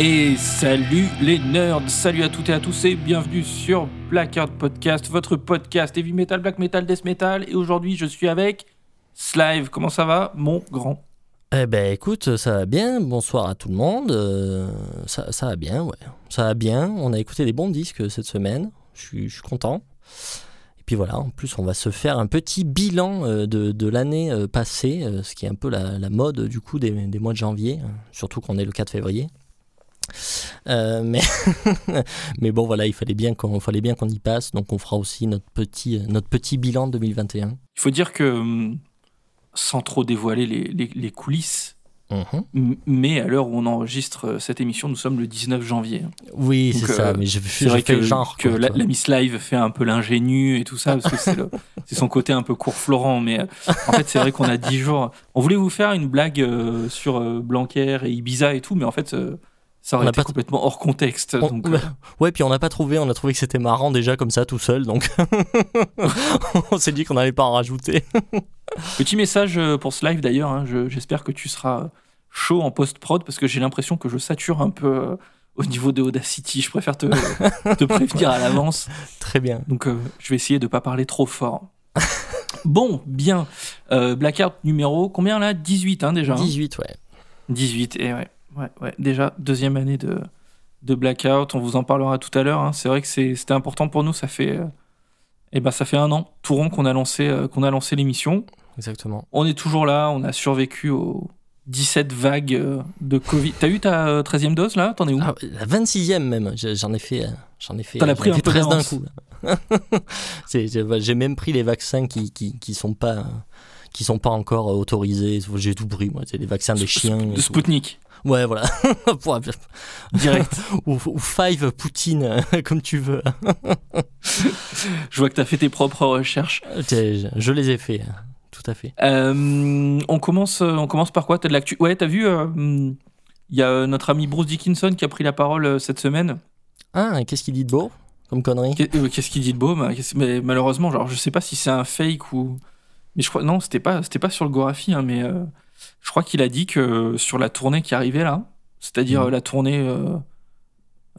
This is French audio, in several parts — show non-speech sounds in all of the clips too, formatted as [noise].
Et salut les nerds, salut à toutes et à tous et bienvenue sur Blackout Podcast, votre podcast heavy metal, black metal, death metal. Et aujourd'hui, je suis avec Slive. Comment ça va, mon grand? Eh ben écoute, ça va bien. Bonsoir à tout le monde. Euh, ça, ça va bien, ouais. Ça va bien. On a écouté des bons disques cette semaine. Je suis, content. Et puis voilà, en plus, on va se faire un petit bilan euh, de, l'année euh, passée, ce qui est un peu la, la mode du coup des, des mois de janvier, hein, surtout qu'on est le 4 février. Euh, mais, [laughs] mais bon, voilà, il fallait bien qu'on fallait bien qu'on y passe, donc on fera aussi notre petit, notre petit bilan 2021. Il faut dire que, hum, sans trop dévoiler les, les- les coulisses, Mhm. mais à l'heure où on enregistre euh, cette émission, nous sommes le 19 janvier. Oui, Donc, c'est ça, euh, mais je, je vrai fais que, genre. que la, Miss Live fait un peu l'ingénu et tout ça, parce que [laughs] c'est son côté un peu court Florent. Mais euh, en fait, c'est vrai qu'on a 10 jours. On voulait vous faire une blague euh, sur euh, Blanquer et Ibiza et tout, mais en fait, euh, ça On aurait n'a été pas- complètement hors contexte. On- donc, [laughs] euh, Ouais, puis on n'a pas trouvé, on a trouvé que c'était marrant déjà comme ça tout seul, donc [laughs] on s'est dit qu'on n'allait pas en rajouter. [laughs] Petit message euh, pour ce live d'ailleurs. hein, je- J'espère que tu seras chaud en post-prod parce que j'ai l'impression que je sature un peu euh, au niveau de Audacity. Je préfère te, te prévenir à l'avance. Très bien. Donc euh, je vais essayer de pas parler trop fort. Bon, bien. Euh, Blackout numéro combien là? 18 hein, déjà. hein? 18, ouais. 18, et ouais, ouais, ouais. Déjà, deuxième année de, de Blackout. On vous en parlera tout à l'heure. hein. C'est vrai que c'était important pour nous. Ça fait, euh, eh ben, ça fait un an, tout rond, qu'on a lancé, euh, qu'on a lancé l'émission. Exactement. On est toujours là. On a survécu aux 17 vagues euh, de Covid. T'as eu ta euh, 13e dose là? T'en es où? Ah, la 26e même, j'en ai fait, euh, j'en ai fait, T'en as pris un fait peu 13 d'un coup. [laughs] j'ai même pris les vaccins qui, qui, qui sont pas, euh, qui sont pas encore euh, autorisés. J'ai tout pris, moi. C'est les vaccins des Sp- chiens. De. Spoutnik, Ouais, voilà. [laughs] Direct. [laughs] ou, ou Five Poutine, euh, comme tu veux. [laughs] Je vois que t'as fait tes propres recherches. Je, je les ai fait, euh, tout à fait. Euh, on, commence, euh, on commence par quoi? T'as de l'actu Ouais, t'as vu Il y a euh, notre ami Bruce Dickinson qui a pris la parole euh, cette semaine. Ah, qu'est-ce qu'il dit de beau comme connerie? Qu'est- euh, Qu'est-ce qu'il dit de beau mais Malheureusement, genre, je sais pas si c'est un fake ou. Mais je crois. Non, c'était pas, c'était pas sur le Gorafi, hein, mais euh, je crois qu'il a dit que sur la tournée qui arrivait là, c'est-à-dire Mhm. euh, la tournée euh,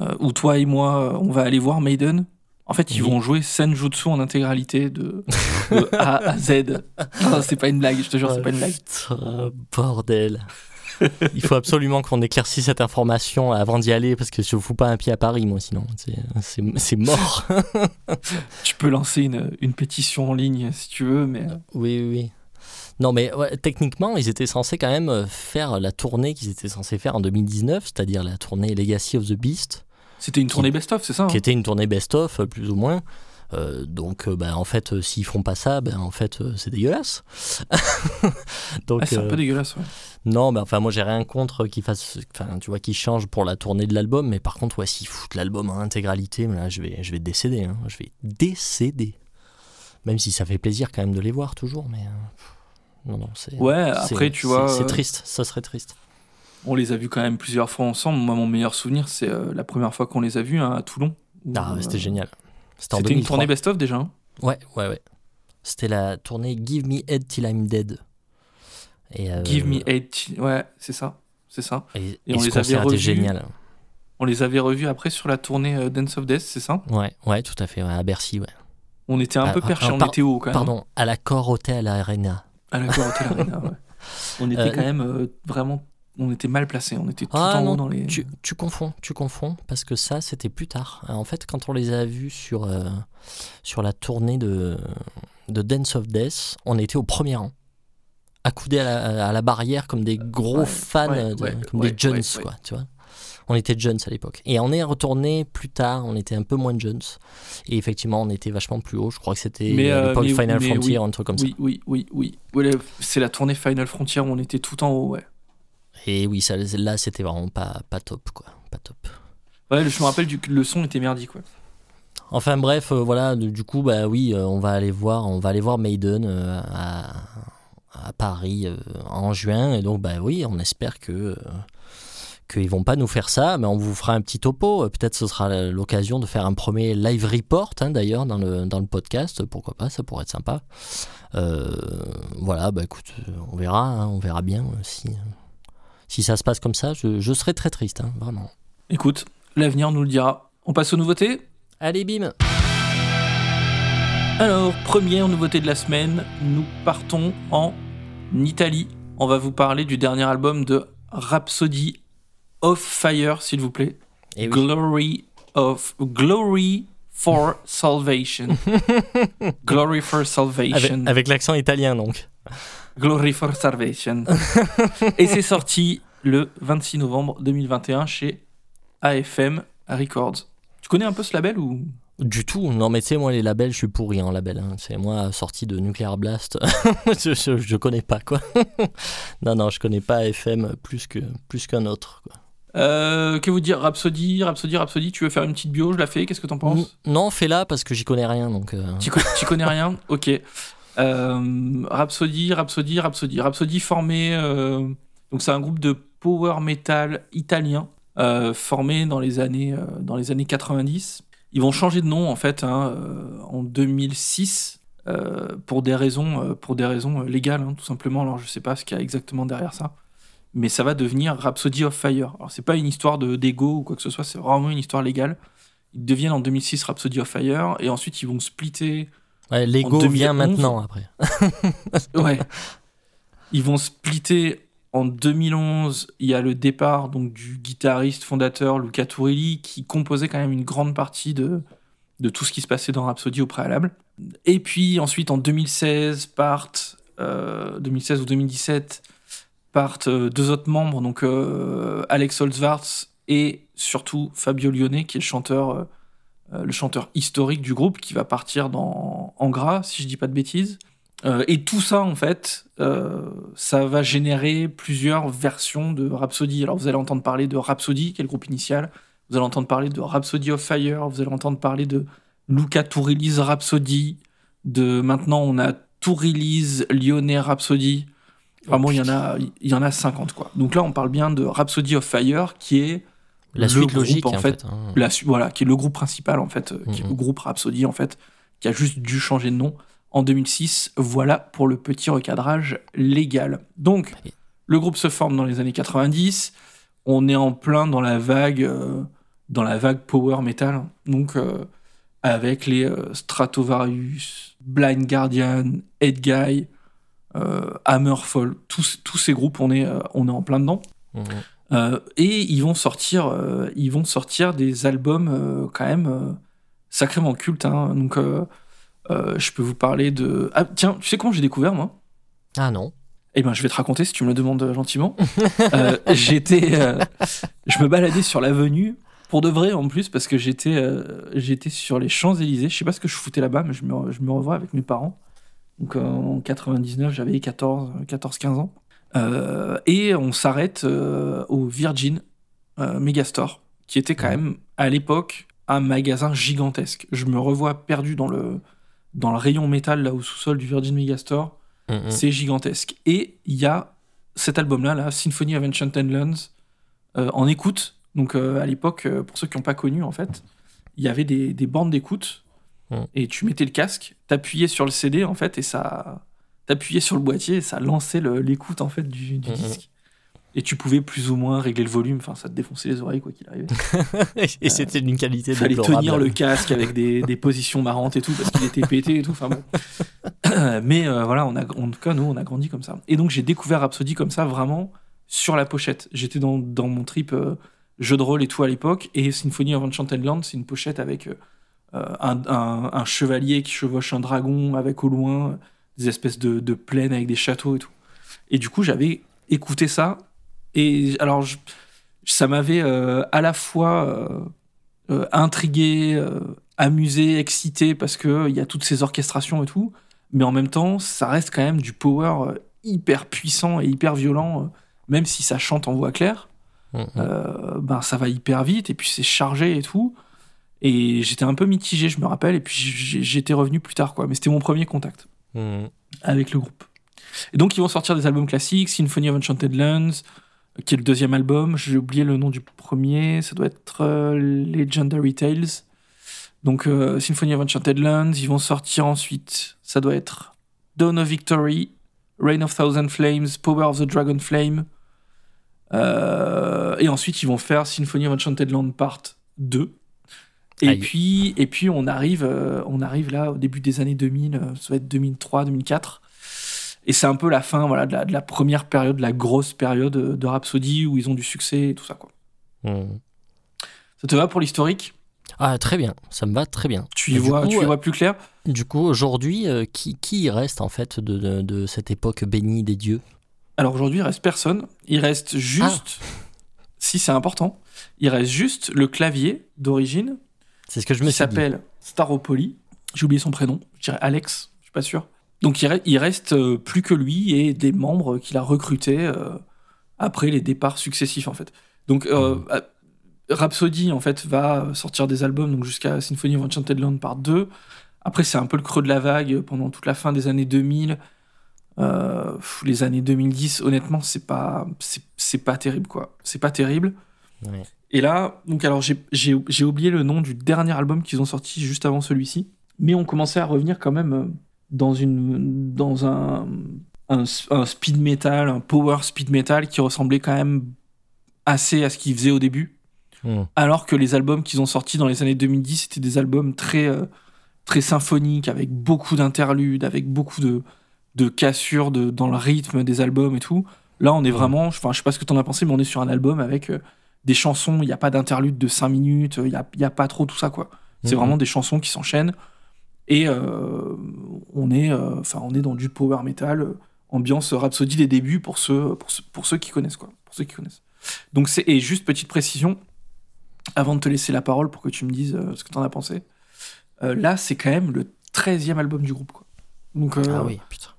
euh, où toi et moi, on va aller voir Maiden. En fait, ils Oui. vont jouer Senjutsu en intégralité de, de [laughs] A à Z. C'est pas une blague, je te jure, c'est pas une blague. Putain, bordel. Il faut absolument qu'on éclaircisse cette information avant d'y aller parce que je ne fous pas un pied à Paris, moi, sinon. C'est- mort. Tu peux lancer une, une pétition en ligne si tu veux, mais. oui, oui, oui. Non, mais ouais, techniquement, ils étaient censés quand même euh, faire la tournée qu'ils étaient censés faire en 2019, c'est-à-dire la tournée Legacy of the Beast, C'était une tournée best-of, c'est ça hein? qui était une tournée best-of, euh, plus ou moins. Euh, donc, euh, bah, en fait, euh, s'ils font pas ça, ben, en fait, c'est dégueulasse. [laughs] donc, Ah, C'est un peu dégueulasse, ouais. Non, mais enfin, moi j'ai rien contre qu'ils fassent, enfin, tu vois, qu'ils changent pour la tournée de l'album, mais par contre, ouais, s'ils foutent l'album en intégralité, mais là, je vais, je vais décéder, hein, je vais décéder. Même si ça fait plaisir quand même de les voir toujours, mais non, non, c'est. Ouais, après, tu vois. c'est euh, triste, ça serait triste. On les a vus quand même plusieurs fois ensemble. Moi, mon meilleur souvenir, c'est euh, la première fois qu'on les a vus hein, à Toulon. où, Ah, ouais, euh, c'était génial. C'était C'était une 2003. tournée best-of déjà. hein. Ouais, ouais, ouais. C'était la tournée Give Me Head Till I'm Dead. Et, euh, Give me eight. Ouais, c'est ça. C'est ça. Et, Et et on les avait revus. génial. On les avait revus après sur la tournée Dance of Death, c'est ça? Ouais, ouais, tout à fait, ouais, à Bercy, ouais. On était un peu perché, ah, on par- était haut quand même. Pardon, à la Core Hotel Arena. À la Arena, ouais. [laughs] On était Euh, quand même euh, vraiment. On était mal placés. On était tout Ah, en non, haut dans les. Tu, tu confonds, tu confonds, parce que ça, c'était plus tard. En fait, quand on les a vus sur, euh, sur la tournée de, de Dance of Death, on était au premier rang. Accoudés à la, à la barrière comme des gros Ouais, fans, ouais, de- ouais, comme des ouais. quoi, tu vois. On était jeunes à l'époque. Et on est retourné plus tard, on était un peu moins jeunes. Et effectivement, on était vachement plus haut. Je crois que c'était à euh, l'époque Final mais Frontier, oui, un truc comme Oui, oui, oui, oui. C'est la tournée Final Frontier où on était tout en haut, ouais. ça. Et oui, ça, là, c'était vraiment pas, pas top, quoi. Pas top. Ouais, je me rappelle du le son était merdique, ouais. Enfin bref, euh, voilà, du coup, bah oui, euh, on va aller voir, on va aller voir Maiden euh, à, à Paris euh, en juin, et donc bah oui, on espère que euh, qu'ils vont pas nous faire ça, mais on vous fera un petit topo. Euh, Peut-être ce sera l'occasion de faire un premier live report, hein, d'ailleurs, dans le, dans le podcast. Pourquoi pas, ça pourrait être sympa. Euh, voilà, bah écoute, on verra, hein, on verra bien euh, si, si ça se passe comme ça. Je, je serais très triste, hein, vraiment. Écoute, l'avenir nous le dira. On passe aux nouveautés? Allez, bim Alors, première nouveauté de la semaine, nous partons en Italie. On va vous parler du dernier album de Rhapsody of Fire, s'il vous plaît. Et oui. Glory of Glory for Salvation. [laughs] Glory for Salvation. Avec, avec l'accent italien, donc. Glory for Salvation. Et c'est sorti le 26 novembre 2021 chez AFM Records. Tu connais un peu ce label ou? Du tout. Non, mais tu sais, moi, les labels, je suis pourri en label. Hein. C'est moi, sorti de Nuclear Blast. [laughs] je, je, je connais pas, quoi. [laughs] non, non, je connais pas FM plus que plus qu'un autre, quoi. Euh, Que vous dire Rhapsody, Rhapsody, Rhapsody. Tu veux faire une petite bio Je la fais. Qu'est-ce que t'en penses? Non, fais-la parce que j'y connais rien, donc. euh, Tu co- tu connais rien? Ok. Euh, Rhapsody, Rhapsody, Rhapsody. Rhapsody formé. euh, donc c'est un groupe de power metal italien formé dans les années dans les années 90. Ils vont changer de nom en fait hein, en 2006 euh, pour des raisons pour des raisons légales hein, tout simplement. Alors je sais pas ce qu'il y a exactement derrière ça. Mais ça va devenir Rhapsody of Fire. Alors c'est pas une histoire de d'ego ou quoi que ce soit, c'est vraiment une histoire légale. Ils deviennent en 2006 Rhapsody of Fire et ensuite ils vont splitter Ouais, Lego En vient 2011. maintenant après. [laughs] Ouais. Ils vont splitter en 2011. Il y a le départ donc du guitariste fondateur Luca Turilli qui composait quand même une grande partie de, de tout ce qui se passait dans Rhapsody au préalable. Et puis ensuite en 2016 partent, euh, 2016 ou 2017, partent euh, deux autres membres, donc euh, Alex Holzwarts et surtout Fabio Lione qui est le chanteur, euh, le chanteur historique du groupe qui va partir dans Angra, si je dis pas de bêtises. Et tout ça, en fait, ça va générer plusieurs versions de Rhapsody. Alors, vous allez entendre parler de Rhapsody, qui est le groupe initial. Vous allez entendre parler de Rhapsody of Fire. Vous allez entendre parler de Luca Tourilli's Rhapsody. De maintenant, on a Tourilli's Lyonnais Rhapsody. Vraiment, il y en a, il y en a 50 quoi. Donc là, on parle bien de Rhapsody of Fire, qui est La le suite groupe, logique, en fait, hein. la voilà, qui est le groupe principal en fait, euh, qui est Mhm. le groupe Rhapsody en fait, qui a juste dû changer de nom en 2006. Voilà pour le petit recadrage légal. Donc, le groupe se forme dans les années 90. On est en plein dans la vague, euh, dans la vague power metal. Donc, euh, avec les euh, Stratovarius, Blind Guardian, Head Guy, Hammerfall, tous, tous ces groupes, on est, euh, on est en plein dedans. Mhm. Euh, et ils vont sortir, euh, ils vont sortir des albums euh, quand même euh, sacrément cultes. hein. Donc, euh, euh, je peux vous parler de. Ah, tiens, tu sais comment j'ai découvert moi? Ah non. Eh ben, je vais te raconter si tu me le demandes euh, gentiment. [laughs] Euh, j'étais, euh, je me baladais sur l'avenue pour de vrai en plus parce que j'étais, euh, j'étais sur les Champs Élysées. Je sais pas ce que je foutais là-bas, mais je me, je me revois avec mes parents. Donc euh, en 99, j'avais 14, 14, 15 ans. Euh, et on s'arrête euh, au Virgin Megastore, qui était quand même à l'époque un magasin gigantesque. Je me revois perdu dans le dans le rayon métal là au sous-sol du Virgin Megastore. Mhm. C'est gigantesque. Et il y a cet album-là, là, Symphony of Enchanted Lands, euh, en écoute. Donc euh, à l'époque, pour ceux qui n'ont pas connu, en fait, il y avait des, des bandes d'écoute. Mm. Et tu mettais le casque, t'appuyais sur le CD, en fait, et ça... T'appuyais sur le boîtier et ça lançait l'écoute, en fait, du, du Mm, mm. disque. Et tu pouvais plus ou moins régler le volume. Enfin, ça te défonçait les oreilles, quoi qu'il arrive. [laughs] Et c'était d'une qualité fallait déplorable. tenir le casque avec des, des positions marrantes et tout parce qu'il était pété et tout. Enfin bon. [coughs] Mais euh, voilà, on a, en tout cas, nous, on a grandi comme ça. Et donc, j'ai découvert Rhapsody comme ça, vraiment sur la pochette. J'étais dans, dans mon trip euh, jeu de rôle et tout à l'époque. Et Symphony of Enchanted Land, c'est une pochette avec euh, un, un- un chevalier qui chevauche un dragon avec au loin des espèces de, de plaines avec des châteaux et tout. Et du coup, j'avais écouté ça. Et alors, je- ça m'avait euh, à la fois euh, euh, intrigué, euh, amusé, excité parce que il y a toutes ces orchestrations et tout, mais en même temps, ça reste quand même du power euh, hyper puissant et hyper violent, euh, même si ça chante en voix claire. Mhm. euh, ben ça va hyper vite et puis c'est chargé et tout. Et j'étais un peu mitigé, je me rappelle, et puis j'étais revenu plus tard, quoi. Mais c'était mon premier contact Mhm. avec le groupe. Et donc ils vont sortir des albums classiques, Symphony of Enchanted Lands, qui est le deuxième album. J'ai oublié le nom du premier, ça doit être euh, Legendary Tales. Donc euh, Symphony of Enchanted Lands, ils vont sortir ensuite, ça doit être Dawn of Victory, Reign of Thousand Flames, Power of the Dragon Flame, Euh, et ensuite, ils vont faire Symphony of Enchanted Land Part 2. Et Aïe. puis, et puis on, arrive, euh, on arrive là au début des années 2000, euh, ça va être 2003, 2004. Et c'est un peu la fin voilà, de, la, de la première période, de la grosse période de Rhapsody où ils ont du succès et tout ça. Quoi. Hmm. Ça te va pour l'historique? Ah, très bien, ça me va très bien. Tu y vois, coup, tu y euh, vois plus clair? Du coup, aujourd'hui, euh, qui, qui reste en fait de, de- de cette époque bénie des dieux? Alors aujourd'hui, il reste personne. Il reste juste, si c'est important, il reste juste le clavier d'origine C'est ce que je me suis dit. s'appelle Staropoli. J'ai oublié son prénom. Je dirais Alex. Je suis pas sûr. Donc il, re- il reste euh, plus que lui et des membres qu'il a recrutés euh, après les départs successifs en fait. Donc euh, Mhm. euh, Rhapsody en fait va sortir des albums donc jusqu'à Symphony of Enchanted Land par 2. Après c'est un peu le creux de la vague pendant toute la fin des années 2000. Euh, pff, les années 2010 honnêtement c'est pas c'est c'est pas terrible quoi. C'est pas terrible. Ouais. Et là, donc alors j'ai- oublié le nom du dernier album qu'ils ont sorti juste avant celui-ci, mais on commençait à revenir quand même euh, dans une dans un, un, un speed metal, un power speed metal qui ressemblait quand même assez à ce qu'ils faisaient au début, Hmm. alors que les albums qu'ils ont sortis dans les années 2010 c'était des albums très euh, très symphoniques avec beaucoup d'interludes, avec beaucoup de de cassures de, dans le rythme des albums et tout. Là, on est vraiment, enfin, je sais pas ce que t'en as pensé, mais on est sur un album avec euh, des chansons, il n'y a pas d'interlude de 5 minutes, il n'y a, y a pas trop tout ça, quoi. C'est Mhm. vraiment des chansons qui s'enchaînent. Et euh, on, est, euh, enfin, on est dans du power metal, euh, ambiance Rhapsody des débuts pour ceux, pour, ceux, pour ceux qui connaissent, quoi. Pour ceux qui connaissent. Donc, c'est, et juste petite précision, avant de te laisser la parole pour que tu me dises ce que t'en as pensé, là, c'est quand même le 13e album du groupe, quoi. Donc, Ah oui, putain.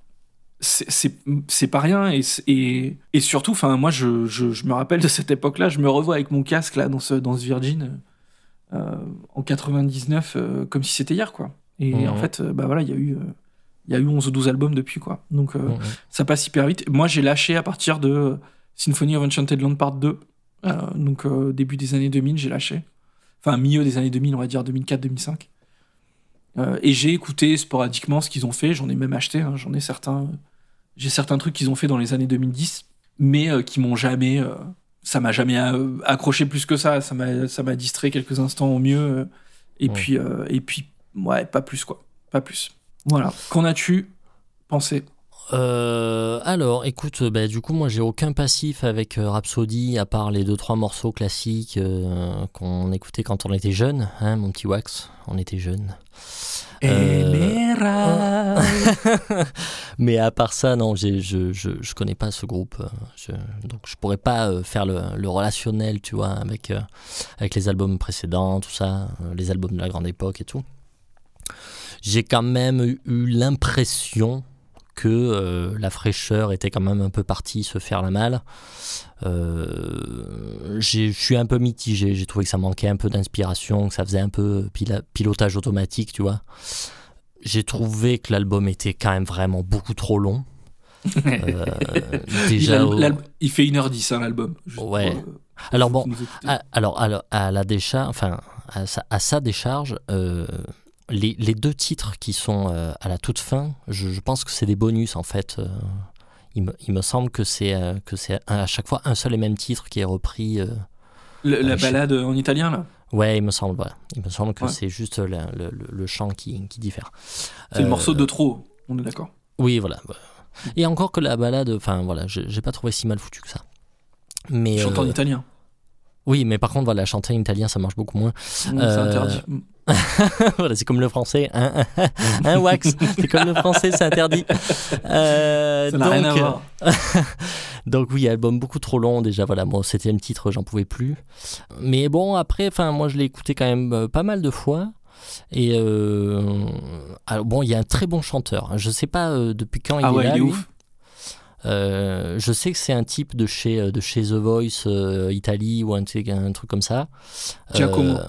C'est- pas rien et, c'est- et, et surtout enfin moi je, je, je me rappelle de cette époque là je me revois avec mon casque là dans ce, dans ce Virgin euh, en 99 euh, comme si c'était hier quoi et Mhm. en fait euh, bah voilà il y a eu il y a eu 11 ou 12 albums depuis quoi donc euh, Mhm. ça passe hyper vite moi j'ai lâché à partir de Symphony of Enchanted Land Part 2 euh, donc début des années 2000 j'ai lâché enfin milieu des années 2000 on va dire 2004 2005 euh, et j'ai écouté sporadiquement ce qu'ils ont fait. J'en ai même acheté. hein, J'en ai certains. J'ai certains trucs qu'ils ont fait dans les années 2010, mais euh, qui m'ont jamais. euh, ça m'a jamais euh, accroché plus que ça. Ça m'a, ça m'a distrait quelques instants au mieux. euh, et Ouais. puis, euh, et puis, ouais, pas plus quoi. Pas plus. Voilà. Qu'en as-tu pensé? Euh, alors, écoute, bah, du coup, moi, j'ai aucun passif avec euh, Rhapsody, à part les deux trois morceaux classiques euh, qu'on écoutait quand on était jeune, hein, mon petit Wax, on était jeune. Euh, [laughs] Mais à part ça, non, je, je, je connais pas ce groupe, euh, je- donc je pourrais pas euh, faire le, le relationnel, tu vois, avec, euh, avec les albums précédents, tout ça, les albums de la grande époque et tout. J'ai quand même eu l'impression que euh, la fraîcheur était quand même un peu partie se faire la malle. Euh, je suis un peu mitigé, j'ai trouvé que ça manquait un peu d'inspiration, que ça faisait un peu pilotage automatique, tu vois. J'ai trouvé que l'album était quand même vraiment beaucoup trop long. [laughs] Euh, il, déjà, a- il fait 1h10 hein, l'album. Ouais. pour, alors bon, à- alors, alors, à la décharge, enfin, à sa, à sa décharge, euh, les, les deux titres qui sont euh, à la toute fin, je, je pense que c'est des bonus en fait. euh, il, me, il me semble que c'est euh, que c'est à chaque fois un seul et même titre qui est repris. Le- la balade en italien là? Ouais, il me semble. voilà. Il me semble que Ouais. c'est juste le, le- le- le chant qui, qui diffère. C'est le morceau de trop. On est d'accord? Oui, voilà. Et encore que la balade, enfin voilà, j'ai pas trouvé si mal foutu que ça. Mais Chante en italien. Oui, mais par contre, voilà, chanter en italien, ça marche beaucoup moins. C'est euh, interdit. [laughs] voilà, c'est comme le français, un, un [laughs] wax, c'est comme le français, c'est interdit. Euh, Ça n'a rien à donc, voir. [laughs] donc oui, album beaucoup trop long déjà. Voilà, mon septième titre, j'en pouvais plus. Mais bon, après, enfin, moi, je l'ai écouté quand même euh, pas mal de fois. Et euh, alors bon, il y a un très bon chanteur. Je sais pas euh, depuis quand Ah il ouais, est là. il est ouf. Euh, je sais que c'est un type de chez, euh, de chez The Voice euh, Italie ou un, truc- un truc comme ça. Giacomo. Euh,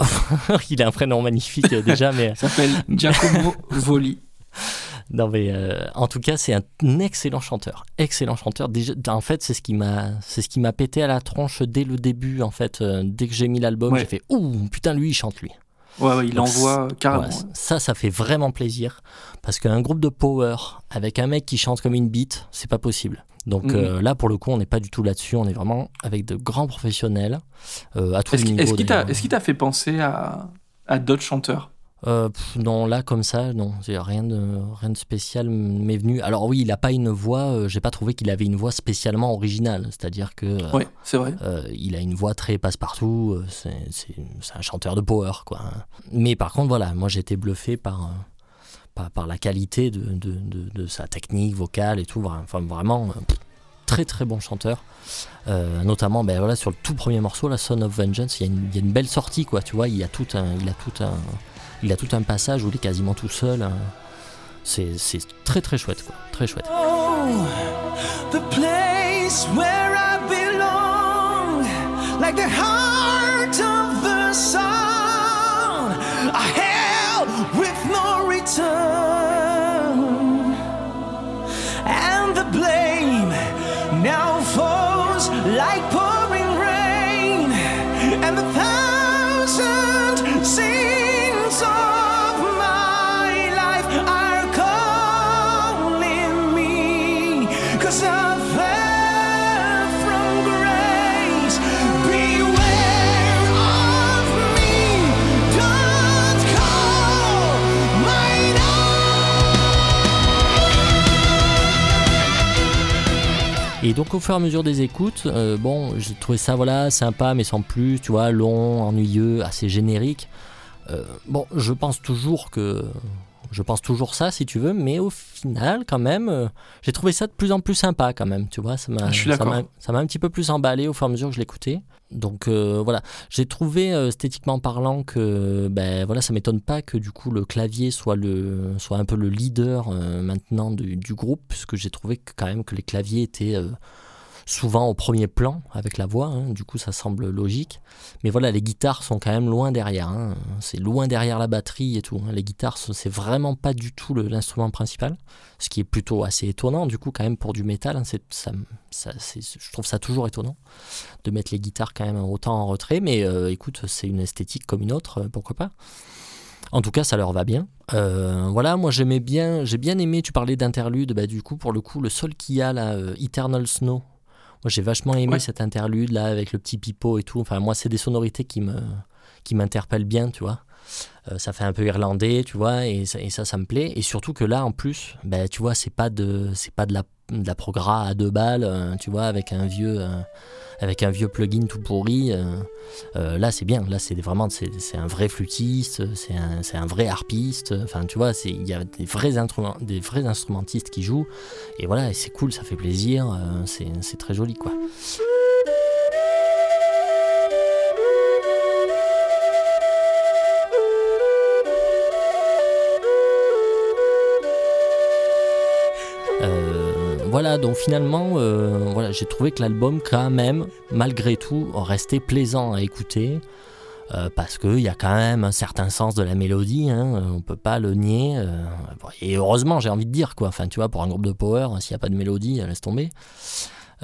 [laughs] il a un prénom magnifique déjà, mais [laughs] Il s'appelle Giacomo Voli. [laughs] non mais en tout cas c'est un excellent chanteur, excellent chanteur. Déjà, en fait c'est ce qui m'a, c'est ce qui m'a pété à la tronche dès le début en fait. Dès que j'ai mis l'album, Ouais. j'ai fait ouh putain lui il chante lui. Ouais, ouais, il Donc, envoie carrément. Ouais, ça, ça fait vraiment plaisir. Parce qu'un groupe de power avec un mec qui chante comme une bite, c'est pas possible. Donc Mhm. euh, là, pour le coup, on n'est pas du tout là-dessus. On est vraiment avec de grands professionnels euh, à tous Est-ce les qu'il niveaux. est-ce qu'il t'a fait penser à, à d'autres chanteurs? Euh, pff, non, là, comme ça, non. Rien de, rien de spécial m'est venu. Alors oui, il a pas une voix... euh, J'ai pas trouvé qu'il avait une voix spécialement originale. C'est-à-dire que... euh, Ouais, c'est vrai. Il a une voix très passe-partout, c'est, un chanteur de power, quoi. Mais par contre, voilà, moi j'ai été bluffé par, par, par la qualité de, de, de- de sa technique vocale et tout. Enfin, vraiment, très très bon chanteur. Notamment, ben, voilà, sur le tout premier morceau, la Son of Vengeance, il y, a une, il y a une belle sortie, quoi. Tu vois, il y a tout un, il a tout un, il a tout un passage où il est quasiment tout seul. hein. C'est, très très chouette, quoi. Oh, the place where I belong, like the heart of the sun, a hell with no return, and the blame now falls like Et donc au fur et à mesure des écoutes, euh, bon, j'ai trouvé ça voilà sympa, mais sans plus, tu vois, long, ennuyeux, assez générique. Euh, bon, je pense toujours que je pense toujours ça, si tu veux, mais au final, quand même, euh, j'ai trouvé ça de plus en plus sympa, quand même, tu vois. Ça m'a, Ah, ça m'a- un petit peu plus emballé au fur et à mesure que je l'écoutais. Donc euh, voilà, j'ai trouvé euh, esthétiquement parlant que, ben voilà, ça m'étonne pas que du coup le clavier soit le, soit un peu le leader maintenant du, du groupe, puisque j'ai trouvé que, quand même que les claviers étaient souvent au premier plan avec la voix, hein, du coup ça semble logique. Mais voilà, les guitares sont quand même loin derrière, hein. c'est loin derrière la batterie et tout. hein. Les guitares, ce- c'est vraiment pas du tout l'instrument principal, ce qui est plutôt assez étonnant du coup quand même pour du métal. ça, je trouve ça toujours étonnant de mettre les guitares quand même autant en retrait, mais euh, écoute, c'est une esthétique comme une autre, euh, pourquoi pas. En tout cas, ça leur va bien. Euh, voilà, moi j'aimais bien, j'ai bien aimé. Tu parlais d'interlude, bah du coup pour le coup le seul qu'il y a là, Eternal Snow. Moi j'ai vachement aimé Ouais. cet interlude là avec le petit pipeau et tout. Enfin moi c'est des sonorités qui me qui m'interpellent bien, tu vois. Euh, ça fait un peu irlandais, tu vois, et ça, et ça, ça me plaît. Et surtout que là, en plus, bah, tu vois, c'est pas de, c'est pas de la, de la progra à deux balles, euh, tu vois, avec un vieux, euh, avec un vieux plugin tout pourri. euh, euh, là, c'est bien. Là, c'est vraiment, c'est un vrai flûtiste, c'est un, un vrai harpiste. Enfin, tu vois, il y a des vrais des vrais instrumentistes qui jouent. Et voilà, c'est cool, ça fait plaisir. euh, c'est très joli, quoi. Voilà, donc finalement, euh, voilà, j'ai trouvé que l'album, quand même, malgré tout, restait plaisant à écouter. euh, parce qu'il y a quand même un certain sens de la mélodie, hein, euh, on peut pas le nier. euh, et heureusement, j'ai envie de dire, quoi. Enfin, tu vois, pour un groupe de power, s'il n'y a pas de mélodie, laisse tomber.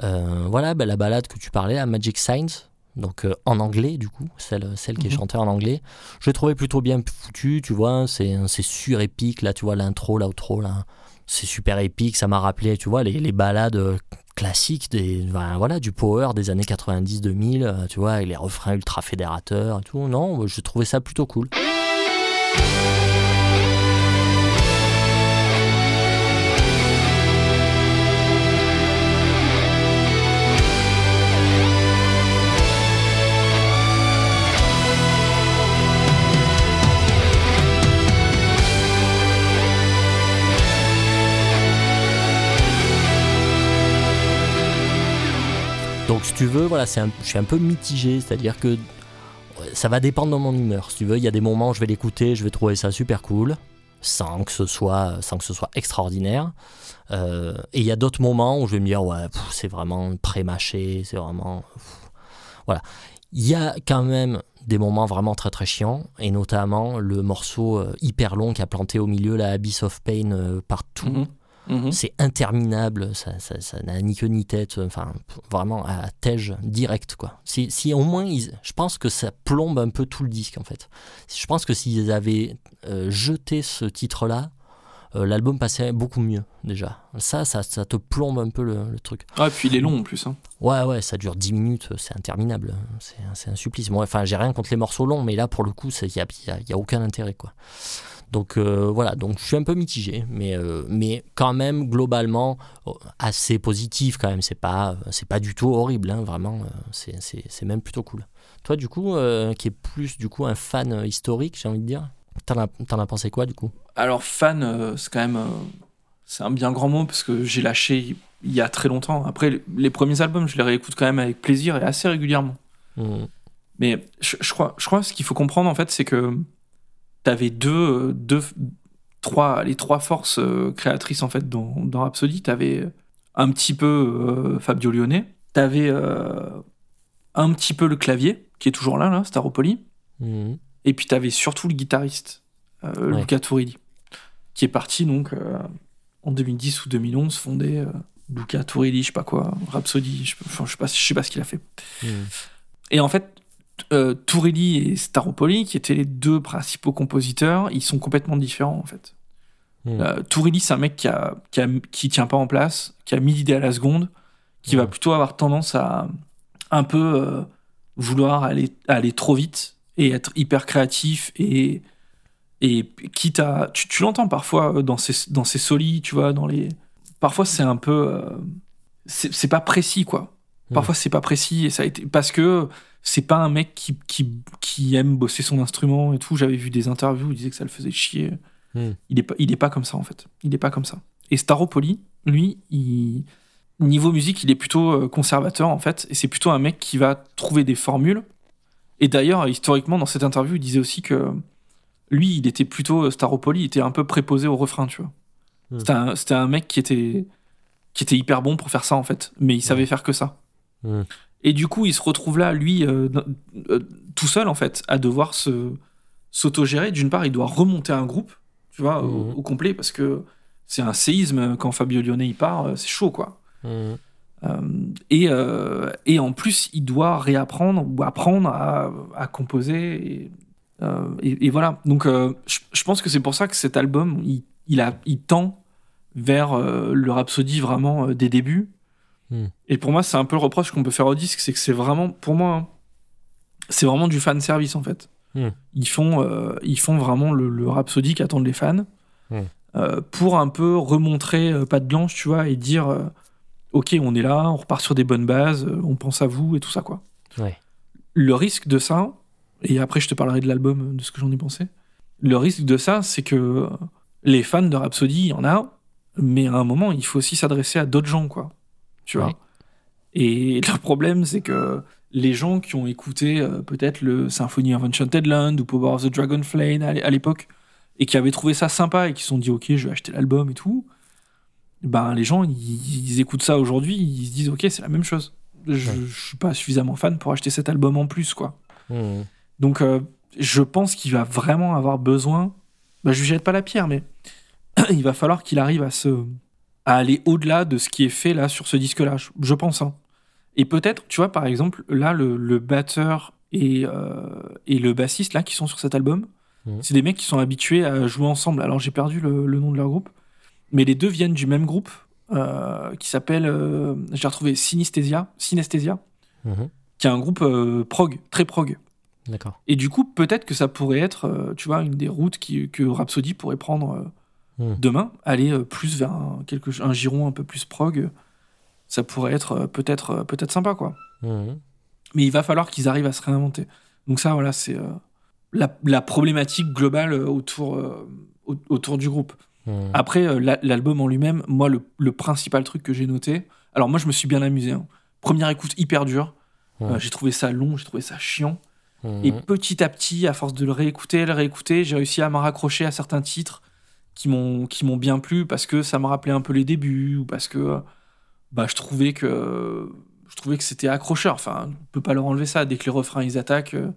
Voilà, ben, la balade que tu parlais, la Magic Signs, donc euh, en anglais, du coup, celle, celle qui est Mhm. chantée en anglais, je l'ai trouvé plutôt bien foutu, tu vois, c'est c'est sur épique, là, tu vois, l'intro, l'outro, là c'est super épique, ça m'a rappelé, tu vois, les, les balades euh, classiques des, ben, voilà, du power des années 90-2000, euh, tu vois, avec les refrains ultra fédérateurs et tout. Non, je trouvais ça plutôt cool. Donc, si tu veux, voilà, je suis un peu mitigé, c'est-à-dire que ça va dépendre de mon humeur. Si tu veux, il y a des moments où je vais l'écouter, je vais trouver ça super cool, sans que ce soit, sans que ce soit extraordinaire. Euh, et il y a d'autres moments où je vais me dire, ouais, c'est vraiment pré-mâché, c'est vraiment. Voilà. Il y a quand même des moments vraiment très très chiants, et notamment le morceau euh, hyper long qui a planté au milieu la Abyss of Pain euh, partout. Mhm. Mhm. C'est interminable, ça ça- ça n'a ni queue ni tête, enfin vraiment à tège direct quoi. Si, si au moins, ils- je pense que ça plombe un peu tout le disque en fait. Je pense que s'ils avaient euh, jeté ce titre-là, euh, l'album passait beaucoup mieux déjà. Ça, ça, ça te plombe un peu le, le truc. Ouais, puis il est long en plus. hein. Ouais, ouais, ça dure 10 minutes, c'est interminable. C'est un supplice. Moi, enfin, j'ai rien contre les morceaux longs, mais là, pour le coup, il n'y a, y a- y a aucun intérêt, quoi. Donc euh, voilà, donc je suis un peu mitigé, mais, euh, mais quand même, globalement, euh, assez positif quand même. C'est pas, c'est pas du tout horrible, hein, vraiment. c'est- même plutôt cool. Toi, du coup, euh, qui est plus du coup un fan historique, j'ai envie de dire, t'en as, as pensé quoi, du coup? Alors, fan, euh, c'est quand même. euh, c'est un bien grand mot parce que j'ai lâché il y a très longtemps. Après, les- premiers albums, je les réécoute quand même avec plaisir et assez régulièrement. Hmm. Mais je, je crois, je crois que ce qu'il faut comprendre en fait, c'est que t'avais deux, euh, deux, trois, les trois forces euh, créatrices en fait dans, dans Rhapsody. T'avais un petit peu euh, Fabio Lione, t'avais euh, un petit peu le clavier qui est toujours là, là, Staropoli, Hmm. et puis t'avais surtout le guitariste euh, Ouais. Luca Turilli, qui est parti donc euh, en 2010 ou 2011 fondé. euh, Luca Turilli, je sais pas quoi, Rhapsody, je, sais pas, je sais pas ce qu'il a fait. Hmm. Et en fait, euh, et Staropoli, qui étaient les deux principaux compositeurs, ils sont complètement différents en fait. Hmm. Euh, Turilli, c'est un mec qui, a, qui, a- qui tient pas en place, qui a mis l'idée à la seconde, qui va Mhm. plutôt avoir tendance à un peu euh, vouloir aller, aller trop vite et être hyper créatif et, et quitte à. Tu, tu l'entends parfois euh, dans ses, dans ses solis, tu vois, dans les. Parfois, c'est un peu. c'est pas précis, quoi. Parfois, c'est pas précis et ça a été. Parce que c'est pas un mec qui, qui, qui aime bosser son instrument et tout. J'avais vu des interviews où il disait que ça le faisait chier. Hmm. Il, est pas, il est pas comme ça, en fait. Il est pas comme ça. Et Staropoli, lui, il, niveau musique, il est plutôt euh, conservateur, en fait. Et c'est plutôt un mec qui va trouver des formules. Et d'ailleurs, historiquement, dans cette interview, il disait aussi que lui, il était plutôt. euh, Staropoli, il était un peu préposé au refrain, tu vois. C'était un, c'était un mec qui était, qui était hyper bon pour faire ça, en fait. Mais il savait faire que ça. Hmm. Et du coup, il se retrouve là, lui, euh, euh, tout seul, en fait, à devoir se s'autogérer. D'une part, il doit remonter un groupe, tu vois, au, au complet, parce que c'est un séisme quand Fabio Lione il part, euh, c'est chaud, quoi. Hmm. Et, et en plus, il doit réapprendre ou apprendre à, à composer. Et, euh, et- et voilà. Donc, euh, je, je pense que c'est pour ça que cet album, il, il, a, il tend vers euh, le Rhapsody vraiment des débuts. Hmm. Et pour moi, c'est un peu le reproche qu'on peut faire au disque, c'est que c'est vraiment, pour moi, hein, c'est vraiment du fan service en fait. Hmm. Ils, font, euh, ils font vraiment le, le Rhapsody qu'attendent les fans Hmm. euh, pour un peu remontrer euh, patte blanche, tu vois, et dire ok, on est là, on repart sur des bonnes bases, on pense à vous et tout ça quoi. Ouais. Le risque de ça, et après je te parlerai de l'album, de ce que j'en ai pensé. Le risque de ça, c'est que les fans de Rhapsody, il y en a, mais à un moment, il faut aussi s'adresser à d'autres gens, quoi. Tu vois. Et le problème, c'est que les gens qui ont écouté euh, peut-être le Symphony of Enchanted Land ou Power of the Dragon Flame à l'é- à l'époque, et qui avaient trouvé ça sympa et qui se sont dit, ok, je vais acheter l'album et tout, ben les gens, ils, ils écoutent ça aujourd'hui, ils se disent, ok, c'est la même chose. Je, Ouais. je suis pas suffisamment fan pour acheter cet album en plus, quoi. Hmm. Donc, euh, je pense qu'il va vraiment avoir besoin. Bah, je lui jette pas la pierre, mais [clears throat] il va falloir qu'il arrive à se à aller au-delà de ce qui est fait là sur ce disque-là. Je, je pense. hein. Et peut-être, tu vois, par exemple, là, le, le batteur et, euh, et le bassiste là qui sont sur cet album, Mhm. c'est des mecs qui sont habitués à jouer ensemble. Alors, j'ai perdu le, le nom de leur groupe, mais les deux viennent du même groupe euh, qui s'appelle, euh, j'ai retrouvé Synesthesia, Synesthesia, Mhm. qui est un groupe prog, très prog. D'accord. Et du coup, peut-être que ça pourrait être, tu vois, une des routes qui, que Rhapsody pourrait prendre euh, Hmm. demain, aller euh, plus vers un, quelque, un giron un peu plus prog. Ça pourrait être euh, peut-être euh, peut-être sympa, quoi. Mhm. Mais il va falloir qu'ils arrivent à se réinventer. Donc ça, voilà, c'est euh, la, la problématique globale euh, autour, euh, au- autour du groupe. Hmm. Après, euh, la- l'album en lui-même, moi, le, le principal truc que j'ai noté, alors moi, je me suis bien amusé. hein. Première écoute hyper dure. Euh, j'ai trouvé ça long, j'ai trouvé ça chiant. Hmm. Et petit à petit, à force de le réécouter, le réécouter, j'ai réussi à me raccrocher à certains titres qui m'ont qui m'ont bien plu parce que ça me rappelait un peu les débuts ou parce que bah je trouvais que je trouvais que c'était accrocheur. Enfin, on peut pas leur enlever ça dès que les refrains ils attaquent, euh,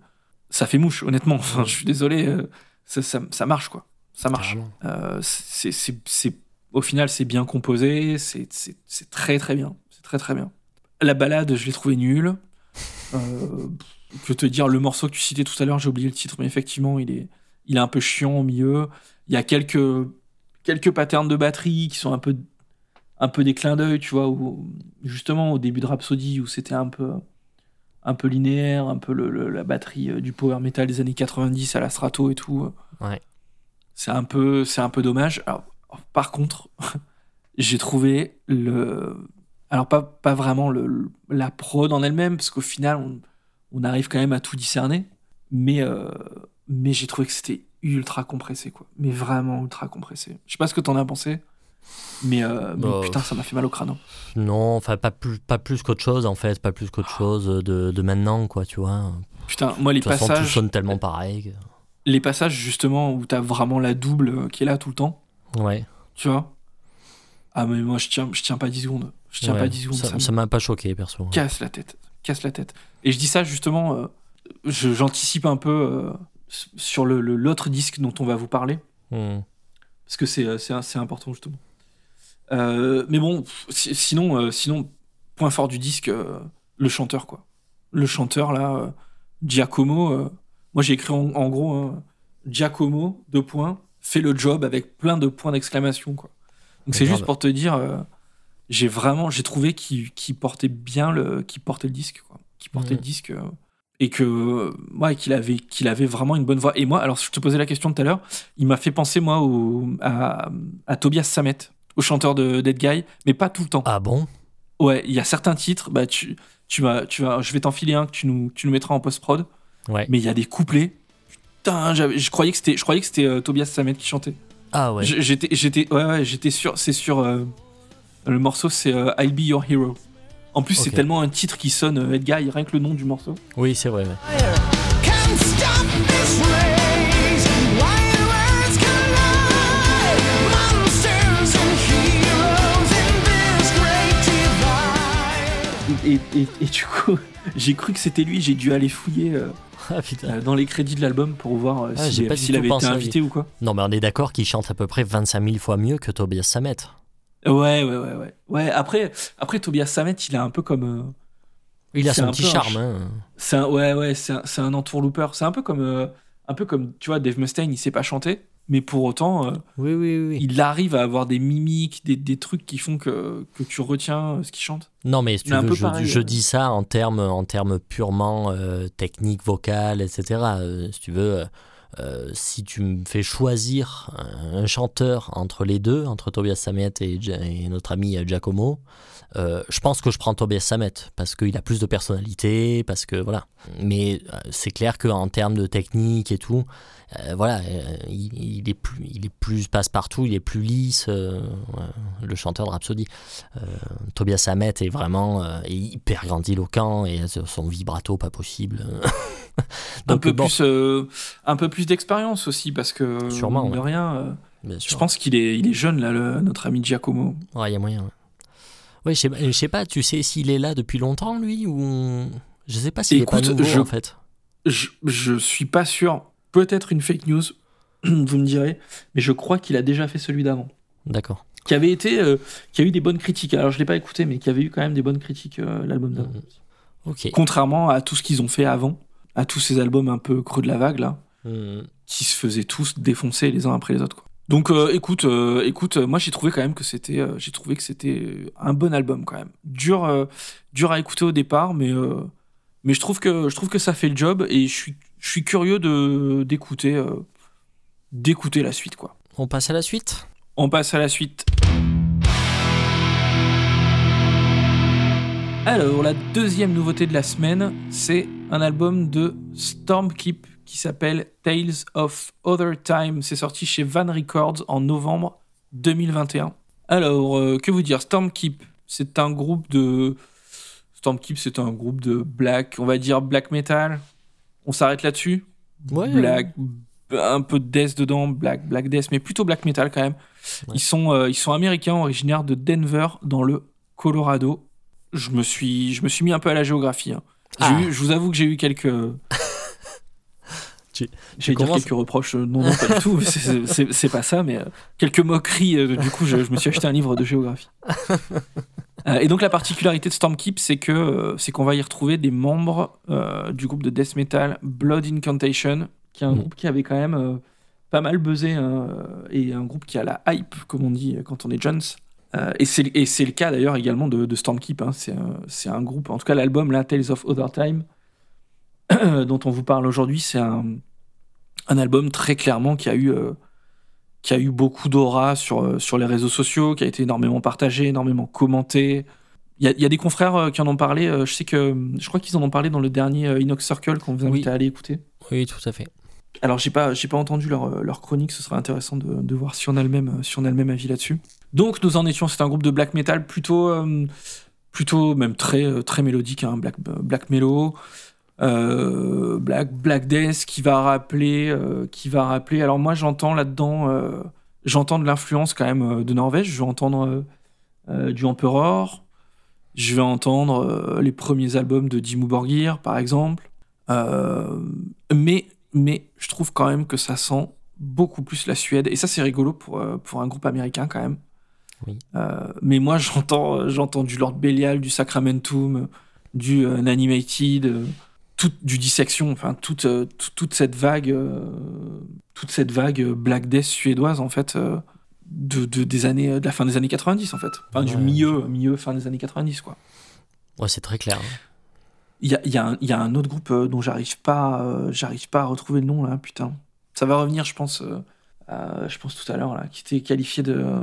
ça fait mouche honnêtement. [laughs] Enfin, je suis désolé, euh, ça, ça, ça marche quoi, ça marche. Euh, c'est c'est c'est Au final, c'est bien composé, c'est c'est- c'est très très bien. C'est très très bien. La balade, je l'ai trouvé nulle. Euh, que te dire, le morceau que tu citais tout à l'heure, j'ai oublié le titre, mais effectivement, il est, il est un peu chiant au milieu. Il y a quelques, quelques patterns de batterie qui sont un peu, un peu des clins d'œil, tu vois, où, justement au début de Rhapsody, où c'était un peu, un peu linéaire, un peu le- le- la batterie euh, du power metal des années 90 à la Strato et tout. Ouais. C'est un peu, c'est un peu dommage. Alors, par contre, [laughs] j'ai trouvé le, alors pas, pas vraiment le, le- la prod en elle-même, parce qu'au final, on, on arrive quand même à tout discerner, mais, euh, mais j'ai trouvé que c'était ultra compressé, quoi. Mais vraiment ultra compressé. Je sais pas ce que t'en as pensé, mais, euh, mais Bah, putain, ça m'a fait mal au crâne. hein. Non, enfin, pas plus, pas plus qu'autre chose, en fait, pas plus qu'autre chose de, de maintenant, quoi, tu vois. Putain, moi, les De toute façon, tout passages, sonne tellement pareil. que- les passages justement où t'as vraiment la double euh, qui est là tout le temps, Ouais. tu vois? Ah, mais moi, je tiens, je tiens pas 10 secondes. Je tiens ouais. pas 10 secondes. Ça m'a pas choqué, perso. casse la tête. Casse la tête. Et je dis ça justement, euh, j'anticipe un peu euh, sur le- le- l'autre disque dont on va vous parler, Hmm. parce que c'est euh, important justement. Euh, mais bon, sinon, euh, sinon, point fort du disque, euh, le chanteur quoi. Le chanteur là, Giacomo. moi j'ai écrit en, en gros, hein, Giacomo deux points fait le job avec plein de points d'exclamation quoi. Donc c'est juste pour te dire, j'ai vraiment, j'ai trouvé qu'il portait bien le, portait le disque quoi, qu'il portait Mhm. le disque. Et que ouais, qu'il avait qu'il avait vraiment une bonne voix. Et moi alors je te posais la question tout à l'heure il m'a fait penser moi au, à, à Tobias Sammet au chanteur de Dead Guy mais pas tout le temps. Ah bon? Ouais il y a certains titres bah tu tu vas tu vas je vais t'en filer un que tu nous tu nous mettras en post prod Ouais. mais il y a des couplets. Putain je croyais que c'était je croyais que c'était euh, Tobias Sammet qui chantait. Ah ouais. J'étais j'étais ouais, ouais j'étais sûr c'est sur euh, le morceau c'est euh, I'll Be Your Hero en plus c'est tellement un titre qui sonne euh, Guy rien que le nom du morceau Oui, c'est vrai. ouais. Et, et- et du coup, [laughs] j'ai cru que c'était lui. J'ai dû aller fouiller euh, Ah euh, dans les crédits de l'album pour voir euh, Ah, s'il tout avait pensé été invité ou quoi. Non, mais on est d'accord qu'il chante à peu près 25 000 fois mieux que Tobias Sammet. Ouais, ouais, ouais, ouais. Ouais, après, après Tobias Sammet, il est un peu comme. euh, Il a son un petit un charme. ch- hein. c'est un, ouais, ouais, c'est un, c'est un entourlooper. C'est un peu comme, euh, un peu comme, tu vois, Dave Mustaine, il sait pas chanter, mais pour autant, euh, Oui, oui, oui. il arrive à avoir des mimiques, des, des trucs qui font que, que tu retiens ce qu'il chante. Non, mais si tu Mais veux, je, pareil, je dis ça en termes en termes purement euh, techniques, vocales, etc. Euh, si tu veux, euh, si tu me fais choisir un, chanteur entre les deux, entre Tobias Sammet et, notre ami euh, Giacomo, euh, je pense que je prends Tobias Sammet parce qu'il a plus de personnalité, parce que voilà. Mais c'est clair qu'en termes de technique et tout, euh, voilà, euh, il, il est plus, il est plus passe-partout, il est plus lisse, euh, le chanteur de Rhapsody. Tobias Sammet est vraiment est hyper grandiloquent et son vibrato pas possible. [laughs] un peu bon, plus, un peu plus d'expérience aussi, parce que Sûrement, de ouais. rien. Je pense qu'il est, il est jeune, là, le- notre ami Giacomo. Ouais, il y a moyen. ouais. Je sais, pas- je sais pas, tu sais s'il est là depuis longtemps, lui, ou. Je sais pas s'il est pas nouveau, je- en fait. Je, je suis pas sûr. Peut-être une fake news, [clears throat] vous me direz. Mais je crois qu'il a déjà fait celui d'avant. D'accord. Qui avait été. euh, qui a eu des bonnes critiques. Alors, je l'ai pas écouté, mais qui avait eu quand même des bonnes critiques, euh, l'album d'avant. Ok. Contrairement à tout ce qu'ils ont fait avant, à tous ces albums un peu creux de la vague, là, Hmm. qui se faisaient tous défoncer les uns après les autres, quoi. Donc, euh, écoute, écoute, moi j'ai trouvé quand même que c'était, j'ai trouvé que c'était un bon album quand même. Dur, dur à écouter au départ, mais mais je trouve que je trouve que ça fait le job et je suis je suis curieux de d'écouter euh, d'écouter la suite quoi. On passe à la suite? On passe à la suite. Alors, la deuxième nouveauté de la semaine, c'est un album de Stormkeep qui s'appelle Tales of Other Time. C'est sorti chez Van Records en novembre 2021. Alors, euh, que vous dire? Stormkeep, c'est un groupe de. Stormkeep, c'est un groupe de black, on va dire black metal. On s'arrête là-dessus Ouais. Black, un peu de death dedans, black, black death, mais plutôt black metal quand même. Ouais. Ils, sont, euh, ils sont américains, originaires de Denver, dans le Colorado. Je me suis, je me suis mis un peu à la géographie. hein. Ah. eu- je vous avoue que j'ai eu quelques. Dire commences- quelques reproches, euh, non, non, pas du tout, [laughs] c'est- pas ça, mais euh, quelques moqueries. euh, du coup, je, je me suis acheté un livre de géographie. [laughs] Euh, et donc, la particularité de Stormkeep, c'est que c'est qu'on va y retrouver des membres du groupe de death metal Blood Incantation, qui est un Mhm. groupe qui avait quand même pas mal buzzé, et un groupe qui a la hype, comme on dit quand on est Jones. Euh, et c'est et c'est le cas d'ailleurs également de, de Stormkeep. hein. C'est un, c'est un groupe, en tout cas l'album là, Tales of Other Time, [coughs] dont on vous parle aujourd'hui, c'est un, un album très clairement qui a eu, euh, qui a eu beaucoup d'aura sur, euh, sur les réseaux sociaux, qui a été énormément partagé, énormément commenté. Il y a, il y a des confrères euh, qui en ont parlé. je sais que je crois qu'ils en ont parlé dans le dernier Inox Circle qu'on vous invite Oui. à aller écouter. Oui, tout à fait. Alors j'ai pas j'ai pas entendu leur, leur chronique, ce serait intéressant de, de voir si on a le même si on a le même avis là-dessus. Donc nous en étions, c'est un groupe de black metal plutôt euh, plutôt même très très mélodique, hein, black black mellow, black black death qui va rappeler euh, qui va rappeler. Alors moi j'entends là-dedans euh, j'entends de l'influence quand même euh, de Norvège. Je vais entendre euh, euh, du Emperor, je vais entendre euh, les premiers albums de Dimmu Borgir par exemple. Euh, mais mais je trouve quand même que ça sent beaucoup plus la Suède. Et ça, c'est rigolo pour, euh, pour un groupe américain quand même. Oui. Euh, mais moi, [laughs] j'entends, euh, j'entends du Lord Belial, du Sacramentum, euh, du euh, Animated, euh, tout, du Dissection, enfin toute, euh, tout- toute cette vague, euh, toute cette vague euh, Black Death suédoise en fait. euh, de, de- des années, de la fin des années 90 en fait. Enfin, du milieu, milieu, fin des années 90 quoi. Ouais, c'est très clair. hein. Il y a, il y a un- il y a un autre groupe euh, dont j'arrive pas, euh, j'arrive pas à retrouver le nom là, putain. Ça va revenir, je pense, euh, à- je pense tout à l'heure là, qui était qualifié de, euh,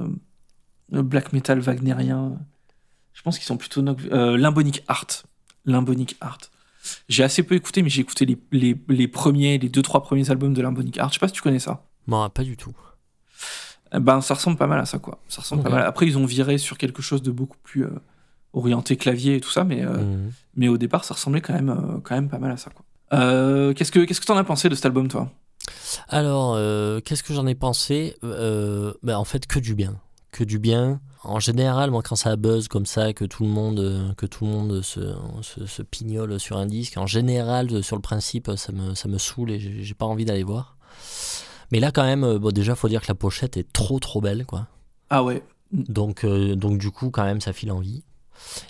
de black metal wagnérien. Je pense qu'ils sont plutôt no- euh, Limbonic Art. Limbonic Art. J'ai assez peu écouté, mais j'ai écouté les, les, les premiers, les deux trois premiers albums de Limbonic Art. Je sais pas si tu connais ça. Moi, pas du tout. Eh Ben, ça ressemble pas mal à ça, quoi. Ça ressemble pas mal. Après, ils ont viré sur quelque chose de beaucoup plus euh, orienté clavier et tout ça, mais euh, Mhm. mais au départ, ça ressemblait quand même, euh, quand même pas mal à ça. Quoi. Qu'est-ce que qu'est-ce que t'en as pensé de cet album, toi? Alors, qu'est-ce que j'en ai pensé? Ben, En fait, que du bien. Que du bien. En général, moi, quand ça buzz comme ça, que tout le monde, euh, que tout le monde se, se, se pignole sur un disque, en général, euh, sur le principe, ça me, ça me saoule et j'ai pas envie d'aller voir. Mais là, quand même, euh, bon, déjà, faut dire que la pochette est trop, trop belle, quoi. Ah ouais. Donc, euh, donc du coup, quand même, ça file envie.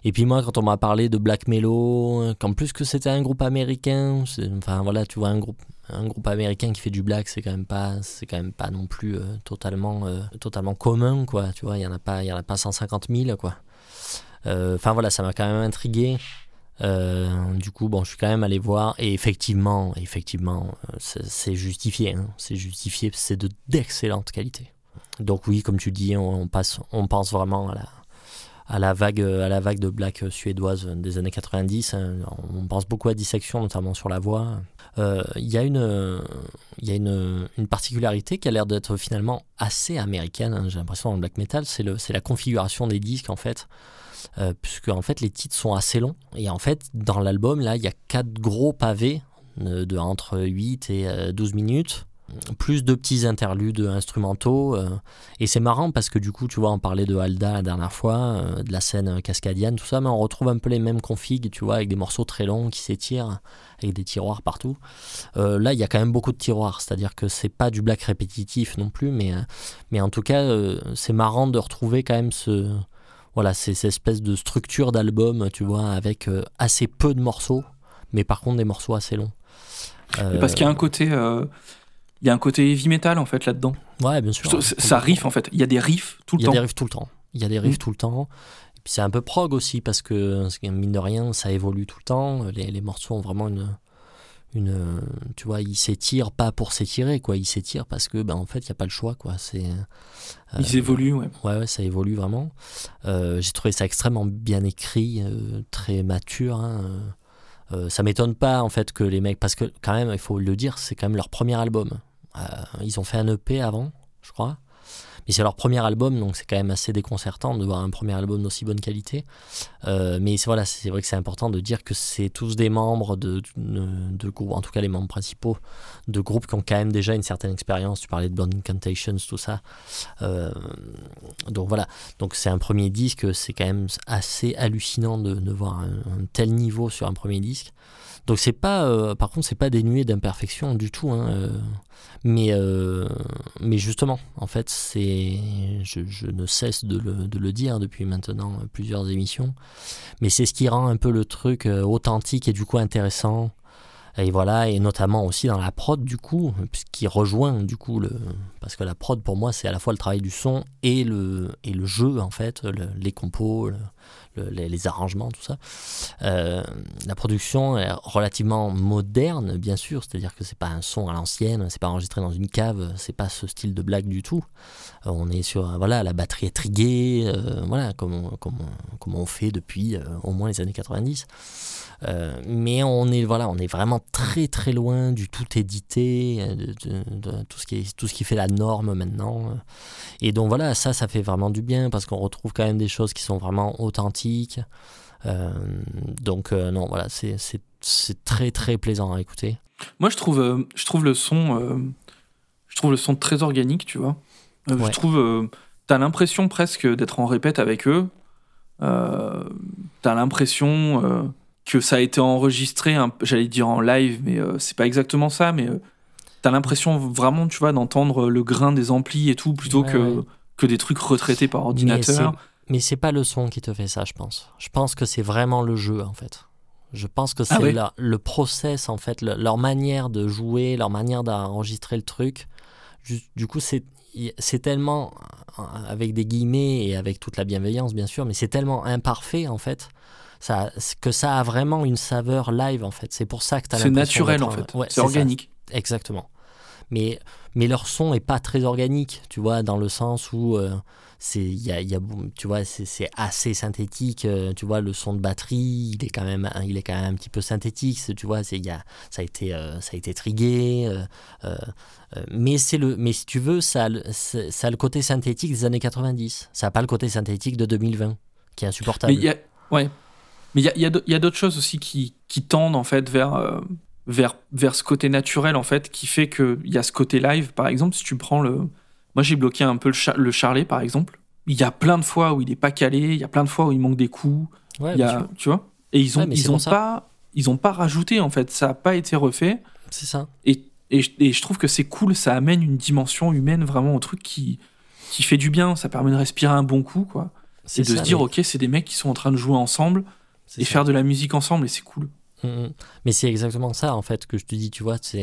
Et puis moi, quand on m'a parlé de Black Mellow, qu'en plus que c'était un groupe américain, enfin voilà, tu vois un groupe, un groupe américain qui fait du black, c'est quand même pas, c'est quand même pas non plus euh, totalement, euh, totalement commun, quoi. Tu vois, il y en a pas, il y en a pas 150 000, quoi. Euh, Enfin voilà, ça m'a quand même intrigué. Du coup, bon, je suis quand même allé voir et effectivement, effectivement, c'est c'est justifié, hein. c'est justifié, c'est de d'excellente qualité. Donc oui, comme tu dis, on, on passe, on pense vraiment à la, à la vague, à la vague de black suédoise des années 90. hein. On pense beaucoup à dissection, notamment sur la voix. Euh, Il y a une, il y a une, une particularité qui a l'air d'être finalement assez américaine. hein, J'ai l'impression dans le black metal, c'est la configuration des disques en fait. Euh, puisque en fait les titres sont assez longs et en fait dans l'album là il y a quatre gros pavés euh, de entre 8 et euh, 12 minutes plus de petits interludes instrumentaux euh, et c'est marrant parce que du coup, tu vois, on parlait de Alda la dernière fois, euh, de la scène cascadienne, tout ça, mais on retrouve un peu les mêmes configs, tu vois, avec des morceaux très longs qui s'étirent, avec des tiroirs partout. Euh, là, il y a quand même beaucoup de tiroirs, c'est-à-dire que c'est pas du black répétitif non plus, mais, mais en tout cas, c'est marrant de retrouver quand même ce. Voilà, c'est cette espèce de structure d'album, tu vois, avec assez peu de morceaux, mais par contre des morceaux assez longs. Parce qu'il y a un côté, il y a un côté heavy metal en fait là-dedans. Ouais, bien sûr. Je trouve- Ça ça riff en fait. Il y a des riffs tout le Il y a temps. des riffs tout le temps. Il y a des riffs Mm. tout le temps. Et puis c'est un peu prog aussi parce que mine de rien, ça évolue tout le temps. Les, les morceaux ont vraiment une, une, tu vois, ils s'étirent pas pour s'étirer quoi. Ils s'étirent parce que ben en fait il y a pas le choix quoi. C'est euh, Ils évoluent, ouais. ouais, ouais ça évolue vraiment. Euh, J'ai trouvé ça extrêmement bien écrit, euh, très mature. hein. Euh, ça m'étonne pas en fait que les mecs, parce que quand même il faut le dire, c'est quand même leur premier album. Euh, ils ont fait un EP avant, je crois. Mais c'est leur premier album, donc c'est quand même assez déconcertant de voir un premier album d'aussi bonne qualité. Euh, mais voilà, c'est vrai que c'est important de dire que c'est tous des membres de, de, groupes, en tout cas les membres principaux, de groupes qui ont quand même déjà une certaine expérience. Tu parlais de Blonde Incantations, tout ça. Euh, donc voilà, donc c'est un premier disque, c'est quand même assez hallucinant de, voir un tel niveau sur un premier disque. Donc c'est pas, euh, par contre, c'est pas dénué d'imperfection du tout. hein, euh, mais, euh, mais justement, en fait, c'est, je, ne cesse de le, de le dire depuis maintenant plusieurs émissions. Mais c'est ce qui rend un peu le truc authentique et du coup intéressant. Et voilà, et notamment aussi dans la prod du coup, qui rejoint du coup le, parce que la prod pour moi c'est à la fois le travail du son et le et le jeu en fait, le- les compos, le- le- les, arrangements, tout ça. Euh, la production est relativement moderne, bien sûr, c'est-à-dire que c'est pas un son à l'ancienne, c'est pas enregistré dans une cave, c'est pas ce style de blague du tout. Euh, on est sur, voilà, la batterie est triguée, euh, voilà, comme on, comme, on, comme on fait depuis au moins les années 90. Euh, mais on est, voilà, on est vraiment très très loin du tout édité, euh, de, de- de tout, ce qui est, tout ce qui fait la norme maintenant. Et donc voilà, ça, ça fait vraiment du bien parce qu'on retrouve quand même des choses qui sont vraiment authentiques. Euh, donc euh, non, voilà, c'est c'est- c'est très très plaisant à écouter. Moi, je trouve, euh, je trouve le son, euh, je trouve le son très organique, tu vois. Euh, Ouais. Je trouve, euh, t'as l'impression presque d'être en répète avec eux. Euh, t'as l'impression euh, que ça a été enregistré, j'allais dire en live, mais euh, c'est pas exactement ça. Mais euh, t'as l'impression vraiment, tu vois, d'entendre le grain des amplis et tout, plutôt Ouais, que ouais. que des trucs retraités par ordinateur. Mais c'est pas le son qui te fait ça, je pense. Je pense que c'est vraiment le jeu, en fait. Je pense que c'est Ah ouais la- le process, en fait, le- leur manière de jouer, leur manière d'enregistrer le truc. Ju- Du coup, c'est c'est tellement, euh, avec des guillemets et avec toute la bienveillance, bien sûr, mais c'est tellement imparfait, en fait, ça, que ça a vraiment une saveur live, en fait. C'est pour ça que tu as C'est naturel en fait. Ouais, c'est ça. organique. Exactement. Mais, mais leur son est pas très organique, tu vois, dans le sens où euh, c'est, y a, y a, tu vois, c'est, assez synthétique. euh, tu vois, le son de batterie, il est quand même, il est quand même un petit peu synthétique. Tu vois, c'est, ça a été, euh, ça a été trigué. euh, mais c'est le, mais si tu veux, ça, a le- c'est- ça a le côté synthétique des années 90. Ça a pas le côté synthétique de 2020, qui est insupportable. Mais il y a, ouais. Mais il y a, y d'autres choses aussi qui, qui tendent en fait vers, euh, vers, vers ce côté naturel en fait, qui fait qu'il y a ce côté live. Par exemple, si tu prends le. Moi, j'ai bloqué un peu le, cha- le charlet, par exemple. Il y a plein de fois où il est pas calé, il y a plein de fois où il manque des coups. Ouais, y a, tu vois Et ils ont, Ouais, ils pas. Ils ont pas rajouté en fait, ça a pas été refait. c'est ça. Et, et, je- et je trouve que c'est cool, ça amène une dimension humaine vraiment au truc qui, qui fait du bien. Ça permet de respirer un bon coup, quoi. C'est Et de ça, se dire, mais ok, c'est des mecs qui sont en train de jouer ensemble et faire de la musique ensemble, et c'est cool. Mm, mm. Mais c'est exactement ça en fait que je te dis, tu vois, tu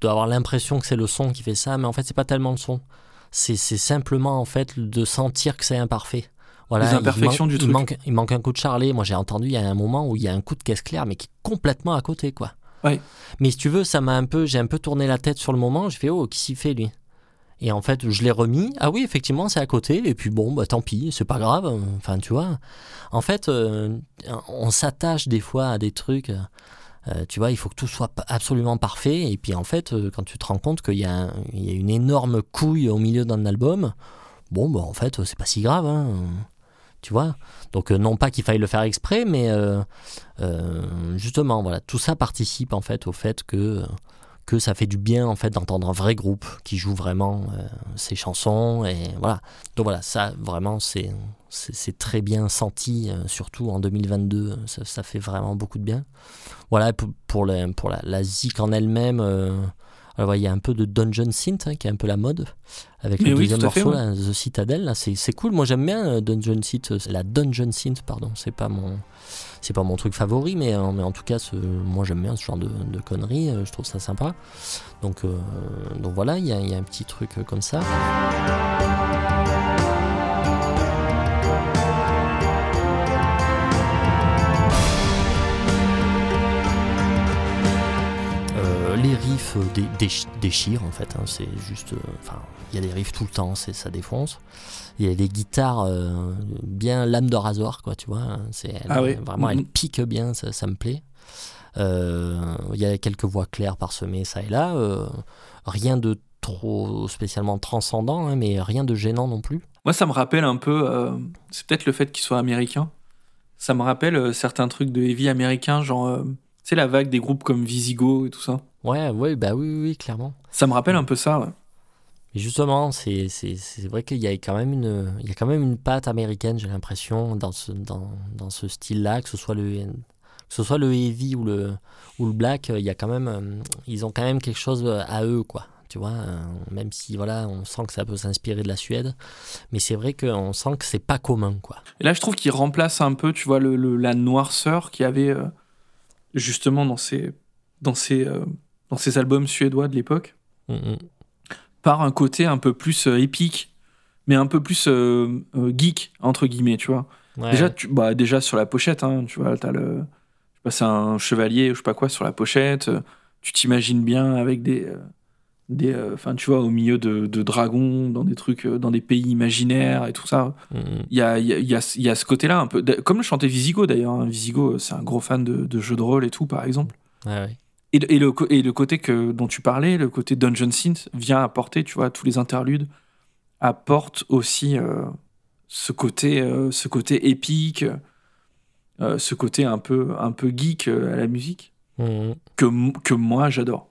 dois avoir l'impression que c'est le son qui fait ça, mais en fait c'est pas tellement le son. C'est simplement en fait de sentir que c'est imparfait. Voilà, Les il imperfections manque- du il truc. Manque, il manque un coup de charlet. Moi j'ai entendu il y a un moment où il y a un coup de caisse claire, mais qui est complètement à côté quoi. Ouais. Mais si tu veux, ça m'a un peu, j'ai un peu tourné la tête sur le moment. Je fais oh qui s'y fait lui? Et en fait, je l'ai remis. Ah oui, effectivement, c'est à côté. Et puis bon, bah tant pis, c'est pas grave. Enfin, tu vois. En fait, euh, on s'attache des fois à des trucs. euh, tu vois, il faut que tout soit absolument parfait. Et puis en fait, euh, quand tu te rends compte qu'il y, a une énorme couille au milieu d'un album, bon, bah en fait, c'est pas si grave. hein. Tu vois Donc, non pas qu'il faille le faire exprès, mais justement, voilà, tout ça participe en fait au fait que que ça fait du bien en fait d'entendre un vrai groupe qui joue vraiment euh, ses chansons et voilà. Donc voilà, ça vraiment c'est c'est très bien senti, euh, surtout en 2022, ça, ça fait vraiment beaucoup de bien. Voilà pour pour, la, pour la, la zik en elle-même. euh, alors, il y a un peu de Dungeon Synth hein, qui est un peu la mode avec Mais le oui, deuxième fait, morceau là, The Citadel c'est cool moi j'aime bien euh, Dungeon Synth euh, la Dungeon Synth pardon c'est pas mon c'est pas mon truc favori mais, euh, mais en tout cas ce- moi j'aime bien ce genre de, conneries euh, je trouve ça sympa. Donc, euh, voilà il y, a- un petit truc comme ça les riffs euh, dé- déch- déchirent en fait, hein, c'est juste. euh, Enfin, il y a des riffs tout le temps, c'est ça défonce. Il y a des guitares euh, bien lame de rasoir, quoi, tu vois. hein, C'est elle- Ah vraiment, elle Mhm. pique bien, ça, ça me plaît. Il y a quelques voix claires parsemées ça et là. rien de trop spécialement transcendant, hein, mais rien de gênant non plus. Moi, ça me rappelle un peu. c'est peut-être le fait qu'il soit américain. Ça me rappelle certains trucs de heavy américain, genre. sais, la vague des groupes comme Visigo et tout ça. Ouais, ouais, bah oui, oui, oui, clairement. Ça me rappelle un peu ça, ouais. Mais justement, c'est c'est- c'est vrai qu'il y a quand même une, il y a quand même une patte américaine, j'ai l'impression, dans ce, dans, dans ce style-là, que ce soit le, que ce soit le heavy ou le, ou le black, il y a quand même, euh, ils ont quand même quelque chose euh, à eux, quoi. Tu vois, euh, même si voilà, on sent que ça peut s'inspirer de la Suède, mais c'est vrai qu'on sent que c'est pas commun, quoi. Et là, je trouve qu'il remplace un peu, tu vois, le, le- la noirceur qu'il y avait euh, justement dans ces, dans, ces, euh, dans ces albums suédois de l'époque, Mm, mm. par un côté un peu plus euh, épique, mais un peu plus euh, euh, geek, entre guillemets, tu vois. Ouais. Déjà, tu, bah, déjà sur la pochette, hein, tu vois, t'as le. Je sais pas, c'est un chevalier ou je sais pas quoi sur la pochette. euh, Tu t'imagines bien avec des. euh, des euh, Enfin, tu vois, au milieu de, de dragons, dans des trucs, euh, dans des pays imaginaires et tout ça. Mm. Il y a, y, a, y, a, y a ce côté-là un peu. Comme le chantait Visigo d'ailleurs. hein. Visigo, c'est un gros fan de, de jeux de rôle et tout, par exemple. Ouais, ouais. Et, le- et, le, co- et le côté que, dont tu parlais, le côté Dungeon Synth, vient apporter, tu vois, tous les interludes, apportent aussi euh, ce, côté, euh, ce côté épique, euh, ce côté un peu, un peu geek à la musique, mm. que, que moi j'adore.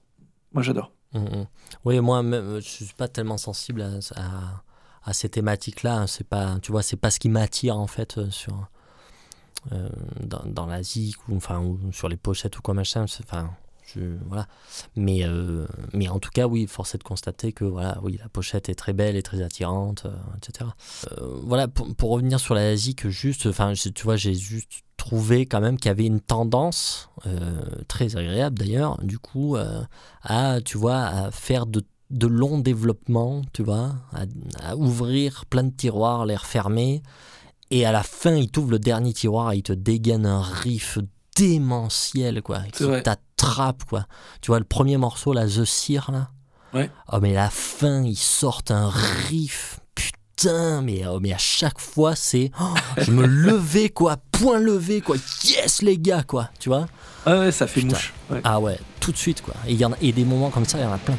Moi j'adore. Mm. Oui, moi, même, je suis pas tellement sensible à, à, à ces thématiques-là. C'est pas, tu vois, c'est pas ce qui m'attire en fait sur dans, dans l'Asie ou enfin ou sur les pochettes ou quoi machin. Enfin, voilà. Mais euh, mais en tout cas, oui, force est de constater que voilà, oui, la pochette est très belle et très attirante, euh, etc. Euh, voilà, pour, pour revenir sur l'Asie, que juste, enfin, tu vois, j'ai juste trouvé quand même qu'il y avait une tendance très agréable d'ailleurs, du coup. à, tu vois, à faire de, de longs développements, tu vois, à, à ouvrir plein de tiroirs, les refermer, et à la fin, il t'ouvre le dernier tiroir et il te dégaine un riff démentiel, quoi, qui t'attrape, quoi. Tu vois, le premier morceau, là, The Seer, là, Ouais. oh, mais la fin, ils sortent un riff, putain, mais, oh, mais à chaque fois, c'est, oh, je me [laughs] levais, quoi, point levé, quoi, yes, les gars, quoi, tu vois. Ah ouais, ça fait Putain. mouche. Ouais. Ah ouais, tout de suite quoi. Et, il y en a, et des moments comme ça, il y en a plein.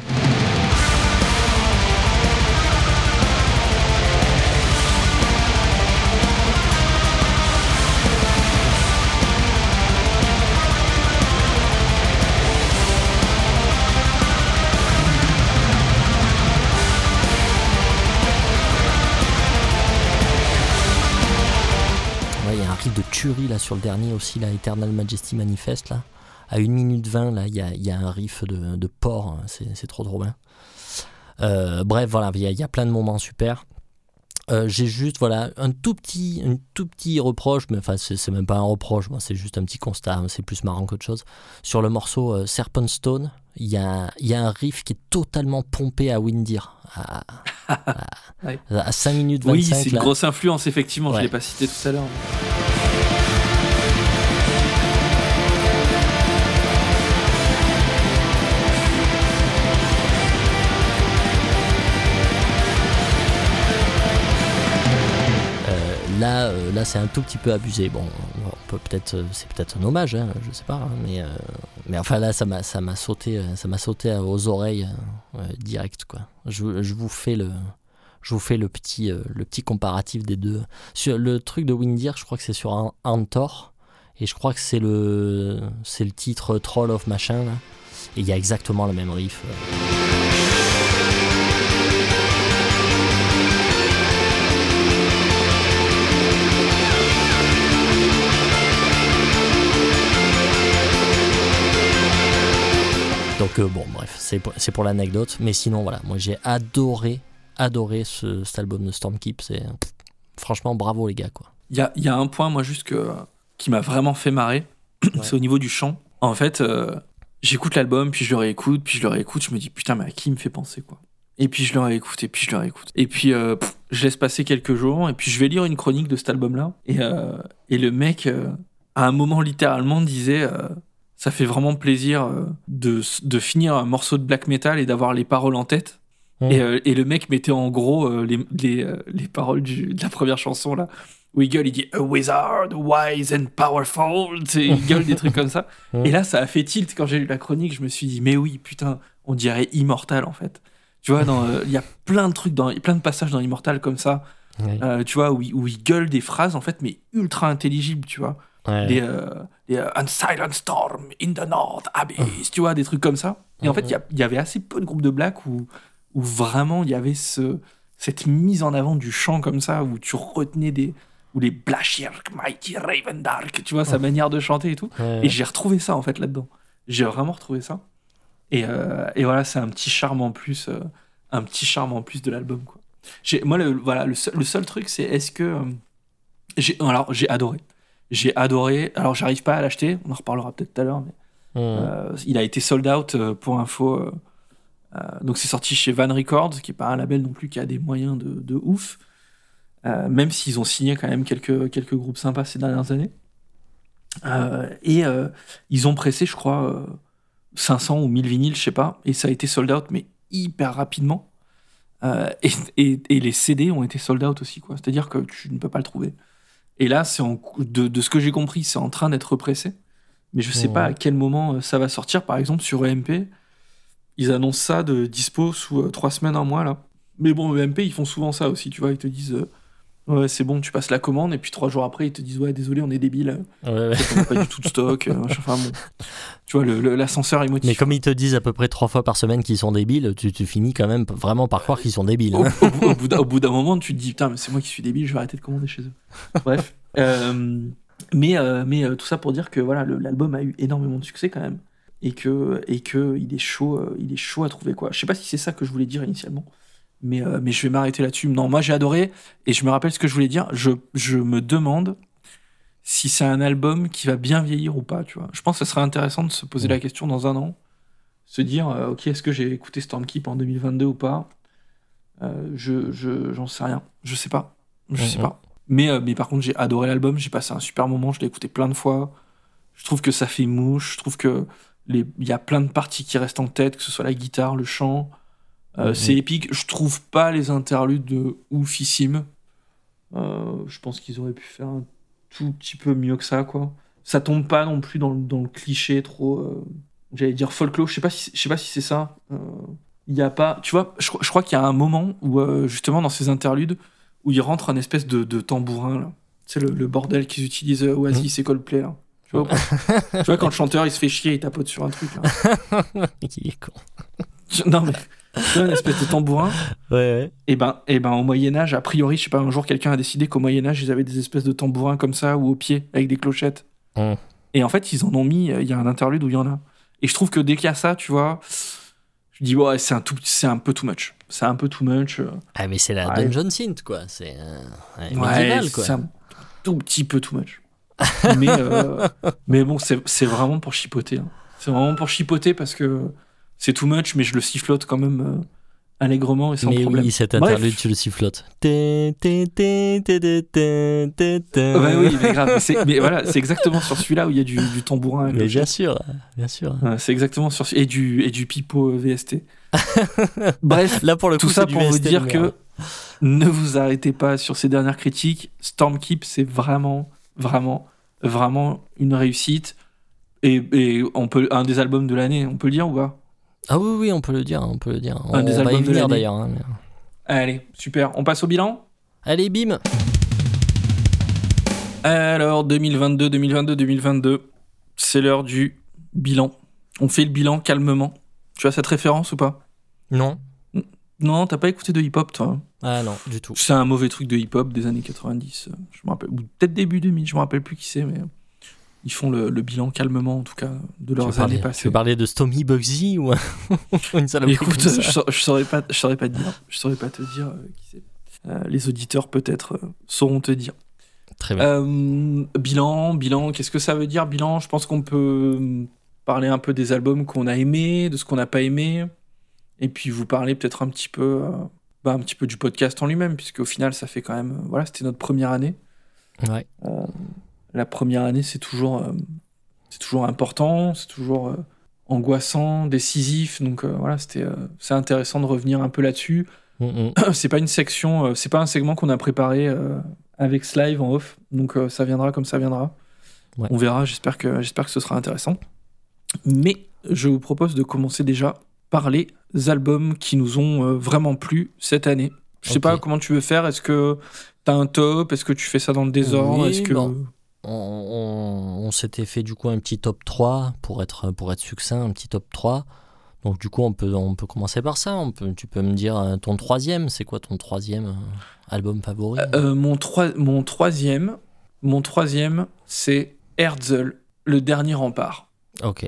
Tuerie là sur le dernier aussi, là, Eternal Majesty Manifest là. À 1 minute 20, là, il y a, il y a un riff de, de porc, hein, c'est c'est trop trop bien. Euh, bref, voilà, il y, a- il y a plein de moments super. Euh, J'ai juste voilà un tout petit, un tout petit reproche, mais enfin c'est même pas un reproche, moi c'est juste un petit constat, hein, c'est plus marrant qu'autre chose. Sur le morceau euh, Serpent Stone, il y a, y a un riff qui est totalement pompé à Windir, à, [laughs] Ouais. à 5 minutes 25. Oui, c'est une là. grosse influence, effectivement. Je Ouais. l'ai pas cité tout à l'heure. Euh, c'est un tout petit peu abusé. Bon, on peut peut-être, euh, c'est peut-être un hommage, hein, je sais pas, hein, mais, euh, mais enfin là, ça m'a, sauté, euh, ça m'a sauté aux oreilles euh, direct quoi. Je, vous fais le, petit, euh, comparatif des deux. Sur le truc de Windir, je crois que c'est sur un Antor, et je crois que c'est le, titre Troll of machin et il y a exactement le même riff. Donc euh, bon, bref, c'est pour, l'anecdote. Mais sinon, voilà, moi j'ai adoré, adoré ce, cet album de Stormkeep. C'est franchement bravo les gars quoi. Il y a, y a un point, moi, juste que, qui m'a vraiment fait marrer. [clears throat] c'est au niveau du chant. En fait, euh, j'écoute l'album, puis je le réécoute, puis je le réécoute. Je me dis, putain, mais à qui il me fait penser, quoi? Et puis je le réécoute, et puis je le réécoute. Et puis, euh, pff, je laisse passer quelques jours, et puis je vais lire une chronique de cet album-là. Et, euh, et le mec, à un moment, littéralement, disait. Ça fait vraiment plaisir euh, de, de finir un morceau de black metal et d'avoir les paroles en tête. Mm. Et, euh, et le mec mettait en gros euh, les, les, les paroles du- de la première chanson là. Où il gueule, il dit A wizard, wise and powerful. Il gueule des trucs comme ça. [laughs] Mm. Et là, ça a fait tilt quand j'ai lu la chronique. Je me suis dit, mais oui, putain, on dirait Immortal en fait. Tu vois, euh, il y a plein de trucs, dans, plein de passages dans Immortal comme ça. Euh, tu vois, où, où il gueule des phrases en fait, mais ultra intelligibles, tu vois. Ouais. Des, euh, des euh, Un silent storm in the north abyss, tu vois, des trucs comme ça. Et en fait, il y avait assez peu de groupes de black où, où vraiment il y avait ce, cette mise en avant du chant comme ça, où tu retenais des, ou les Blashirk, Mighty Raven Dark, tu vois, sa manière de chanter et tout. Et j'ai retrouvé ça en fait là-dedans. J'ai vraiment retrouvé ça. Et, euh, et voilà, c'est un petit charme en plus, euh, un petit charme en plus de l'album quoi. Moi, le, voilà, le seul, le seul truc, c'est est-ce que alors j'ai adoré, j'ai adoré. Alors j'arrive pas à l'acheter, on en reparlera peut-être tout à l'heure, mais Mhm. euh, il a été sold out euh, pour info. euh, donc c'est sorti chez Van Records, qui est pas un label non plus qui a des moyens de, de ouf. Même s'ils ont signé quand même quelques, quelques groupes sympas ces dernières années. Et ils ont pressé, je crois, euh, 500 ou 1000 vinyles, je sais pas. Et ça a été sold out, mais hyper rapidement. Euh, et, et- et les CD ont été sold out aussi, quoi. C'est-à-dire que tu ne peux pas le trouver. Et là, c'est en de, de ce que j'ai compris, c'est en train d'être pressé. Mais je sais Mhm. pas à quel moment euh, ça va sortir. Par exemple, sur EMP, ils annoncent ça de dispo sous euh, trois semaines, un mois, là. Mais bon, EMP, ils font souvent ça aussi, tu vois. Ils te disent, euh, ouais, c'est bon, tu passes la commande, et puis trois jours après, ils te disent, ouais, désolé, on est débile, Ouais, ouais. on n'a pas du tout de stock. euh. Enfin bon, tu vois, l'ascenseur émotif. Mais comme ils te disent à peu près trois fois par semaine qu'ils sont débiles, tu, tu finis quand même vraiment par croire qu'ils sont débiles. au, hein. au bout- au d'un- au bout d'un moment, tu te dis, putain, mais c'est moi qui suis débile, je vais arrêter de commander chez eux. Bref. [laughs] Euh, mais euh, mais euh, tout ça pour dire que voilà, l'album a eu énormément de succès quand même. Et que, et que il, est chaud, il est chaud à trouver. quoi. Je sais pas si c'est ça que je voulais dire initialement. Mais, euh, mais je vais m'arrêter là-dessus. Non, moi j'ai adoré. Et je me rappelle ce que je voulais dire. Je, je me demande si c'est un album qui va bien vieillir ou pas. Tu vois. Je pense que ce serait intéressant de se poser la question dans un an. Se dire, euh, ok, est-ce que j'ai écouté Stormkeep en 2022 ou pas? Euh, je, je, j'en sais rien. Je sais pas. Je sais pas. Mais, mais par contre, j'ai adoré l'album. J'ai passé un super moment. Je l'ai écouté plein de fois. Je trouve que ça fait mouche. Je trouve que il y a plein de parties qui restent en tête, que ce soit la guitare, le chant. Euh, Mhm. C'est épique. Je trouve pas les interludes de oufissimes. Euh, je pense qu'ils auraient pu faire un tout petit peu mieux que ça, quoi. Ça tombe pas non plus dans le, dans le cliché trop. euh, J'allais dire folklore. Je sais pas si, je sais pas si c'est ça. Il y a pas. Tu vois, je, crois- je crois qu'il y a un moment où, justement, dans ces interludes, où il rentre un espèce de, de tambourin, là. C'est le, le bordel qu'ils utilisent Oasis et Coldplay, là. Tu vois, [laughs] tu vois, quand le chanteur il se fait chier, il tapote sur un truc, là. [laughs] Il est con. Non, mais. Une espèce de tambourin. [laughs] Ouais, ouais. Et ben, et ben, au Moyen-Âge, a priori, je sais pas, un jour, quelqu'un a décidé qu'au Moyen-Âge, ils avaient des espèces de tambourins comme ça, ou au pied, avec des clochettes. Mm. Et en fait, ils en ont mis, euh, il y a un interlude où il y en a. Et je trouve que dès qu'il y a ça, tu vois, je dis, ouais, c'est un, tout, c'est un peu too much. C'est un peu too much. euh. Ah, mais c'est la Ouais. Dungeon Synth, quoi. C'est euh, médiéval, quoi. c'est un tout petit peu too much. mais, euh, [laughs] mais bon, c'est c'est vraiment pour chipoter. hein. C'est vraiment pour chipoter parce que c'est too much, mais je le sifflote quand même euh, allègrement et sans Mais problème. oui, cet Bref. interlude, tu le sifflotes. Ouais, oui, mais grave. Mais, mais voilà, [laughs] c'est exactement sur celui-là où il y a du, du tambourin. Mais bien sûr, bien sûr. Ouais, c'est exactement sur et du et du pipeau euh, VST. [laughs] Bref, Là, pour le coup, tout ça pour vous VST dire que ne vous arrêtez pas sur ces dernières critiques. Stormkeep, c'est vraiment, vraiment, vraiment une réussite. Et, et on peut un des albums de l'année, on peut le dire ou pas? Ah oui, oui, on peut le dire, on peut le dire. On, Un des on va y albums de venir l'année. d'ailleurs. hein, mais- Allez, super. On passe au bilan? Allez, bim Alors, 2022, 2022, 2022, c'est l'heure du bilan. On fait le bilan calmement. Tu as cette référence ou pas? Non Non, t'as pas écouté de hip-hop, toi hein? Ah non, du tout. C'est un mauvais truc de hip-hop des années 90. euh, Je me rappelle, ou peut-être début 2000, je me rappelle plus qui c'est, mais ils font le, le bilan calmement, en tout cas, de Tu leurs parler, années tu passées. veux parler de Stomy Bugsy ou [laughs] une saloperie Écoute, comme ça je, je saurais pas, je saurais pas te dire. Je saurais pas te dire euh, qui c'est. Euh, les auditeurs peut-être euh, sauront te dire. Très bien. Bilan, bilan, qu'est-ce que ça veut dire bilan? Je pense qu'on peut parler un peu des albums qu'on a aimés, de ce qu'on n'a pas aimé, et puis vous parler peut-être un petit peu, bah, un petit peu du podcast en lui-même, puisque au final ça fait quand même, voilà, c'était notre première année. Ouais. La première année c'est toujours, euh, c'est toujours important, c'est toujours euh, angoissant, décisif, donc euh, voilà, c'était, c'est intéressant de revenir un peu là-dessus. Mm, mm. [clears throat] c'est pas une section, c'est pas un segment qu'on a préparé avec Slive en off, donc ça viendra comme ça viendra. Ouais. On verra, j'espère que, j'espère que ce sera intéressant. Mais je vous propose de commencer déjà par les albums qui nous ont vraiment plu cette année. Je sais pas comment tu veux faire, est-ce que t'as un top, est-ce que tu fais ça dans le désordre, Oui, est-ce que... bon. On, on- on s'était fait du coup un petit top 3 pour être, pour être succinct, un petit top 3. Donc du coup, on peut, on peut commencer par ça. On peut, tu peux me dire euh, ton troisième, c'est quoi ton troisième euh, album favori? Euh, mon, troi- mon troisième, mon troisième, c'est Herzl, le dernier rempart. Ok.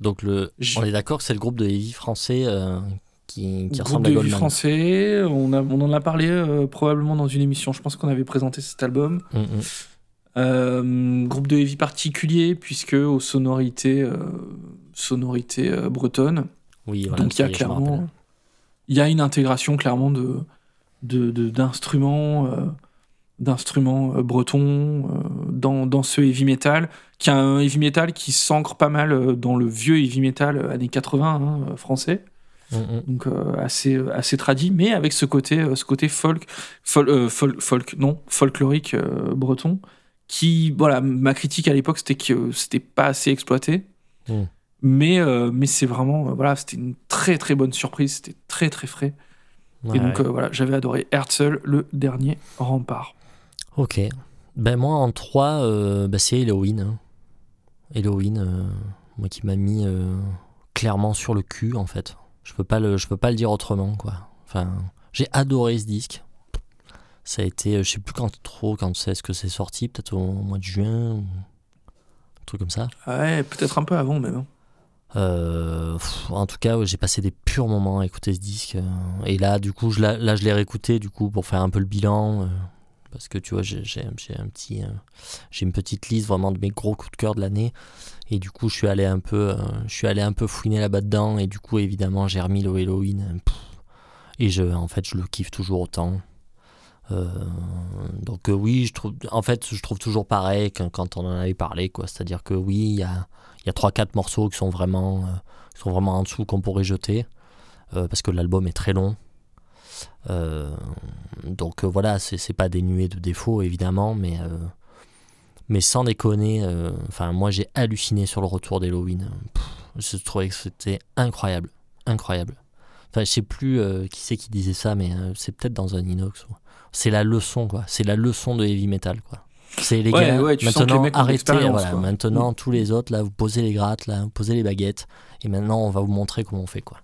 Donc le, Je- on est d'accord que c'est le groupe de heavy français euh, qui, qui ressemble à Goldman. français, on, a, on en a parlé euh, probablement dans une émission. Je pense qu'on avait présenté cet album. Mm, mm. Euh, groupe de heavy particulier puisque aux sonorités, euh, sonorités euh, bretonnes. Oui, voilà. Donc il y a y est, clairement, il y a une intégration clairement de de- de- d'instruments, bretons dans, dans ce heavy metal, qui a un heavy metal qui s'ancre pas mal dans le vieux heavy metal années 80 hein, français, Mm, mm. donc euh, assez assez tradit, mais avec ce côté ce côté folk, fol- euh, fol- folk non folklorique euh, breton, qui voilà ma critique à l'époque c'était que c'était pas assez exploité. Mm. Mais, euh, mais c'est vraiment, euh, voilà, c'était une très très bonne surprise, c'était très très frais. Ouais, Et donc ouais. euh, voilà, j'avais adoré Herzl, le dernier rempart. Ok. Ben moi en 3, c'est Halloween. hein. Halloween, moi qui m'a mis clairement sur le cul en fait. Je peux pas le, je peux pas le dire autrement quoi. Enfin, j'ai adoré ce disque. Ça a été, euh, je sais plus quand trop, quand c'est ce que c'est sorti, peut-être au mois de juin, ou un truc comme ça. Ouais, peut-être un peu avant même. hein. Euh, pff, en tout cas, ouais, j'ai passé des purs moments à écouter ce disque. euh, et là, du coup, je, l'ai- là, je l'ai réécouté du coup pour faire un peu le bilan. euh, parce que tu vois, j'ai j'ai- j'ai un petit, j'ai une petite liste vraiment de mes gros coups de cœur de l'année. Et du coup, je suis allé un peu, je suis allé un peu fouiner là-bas dedans. Et du coup, évidemment, j'ai remis le Halloween. pff, et je, en fait, je le kiffe toujours autant. Euh, donc euh, oui, je trouve, en fait, je trouve toujours pareil quand, on en avait parlé, quoi. C'est-à-dire que oui, il y a, y a 3-4 morceaux qui sont vraiment, euh, qui sont vraiment en dessous qu'on pourrait jeter, parce que l'album est très long. Donc euh, voilà, c'est pas dénué de défauts évidemment, mais, mais sans déconner, enfin moi j'ai halluciné sur le retour d'Halloween. Je trouvais que c'était incroyable, incroyable. Enfin, je sais plus qui c'est qui disait ça, mais c'est peut-être dans un inox. ou- C'est la leçon, quoi. C'est la leçon de heavy metal, quoi. C'est les Ouais, gars, ouais, les maintenant arrêtez, voilà, quoi. Mm. maintenant tous les autres, là, vous posez les grattes, là, vous posez les baguettes, et maintenant on va vous montrer comment on fait, quoi.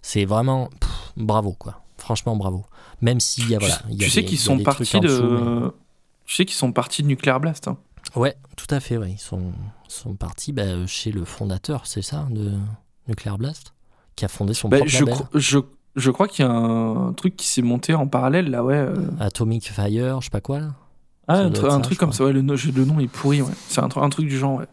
C'est vraiment, pff, bravo, quoi. Franchement, bravo. Même s'il y a, voilà, il y a tu sais qu'ils sont partis en dessous, mais- de. Tu sais qu'ils sont partis de Nuclear Blast. hein. Ouais, tout à fait, ouais. Ils sont, sont partis bah, chez le fondateur, c'est ça, de Nuclear Blast, qui a fondé son Bah, propre je, label. je, je crois qu'il y a un truc qui s'est monté en parallèle là, ouais. euh. Atomic Fire, je sais pas quoi, là. Ah, un, ça, truc comme crois. ça, ouais, le, no- le nom est pourri, ouais. C'est un, tru- un truc du genre, ouais.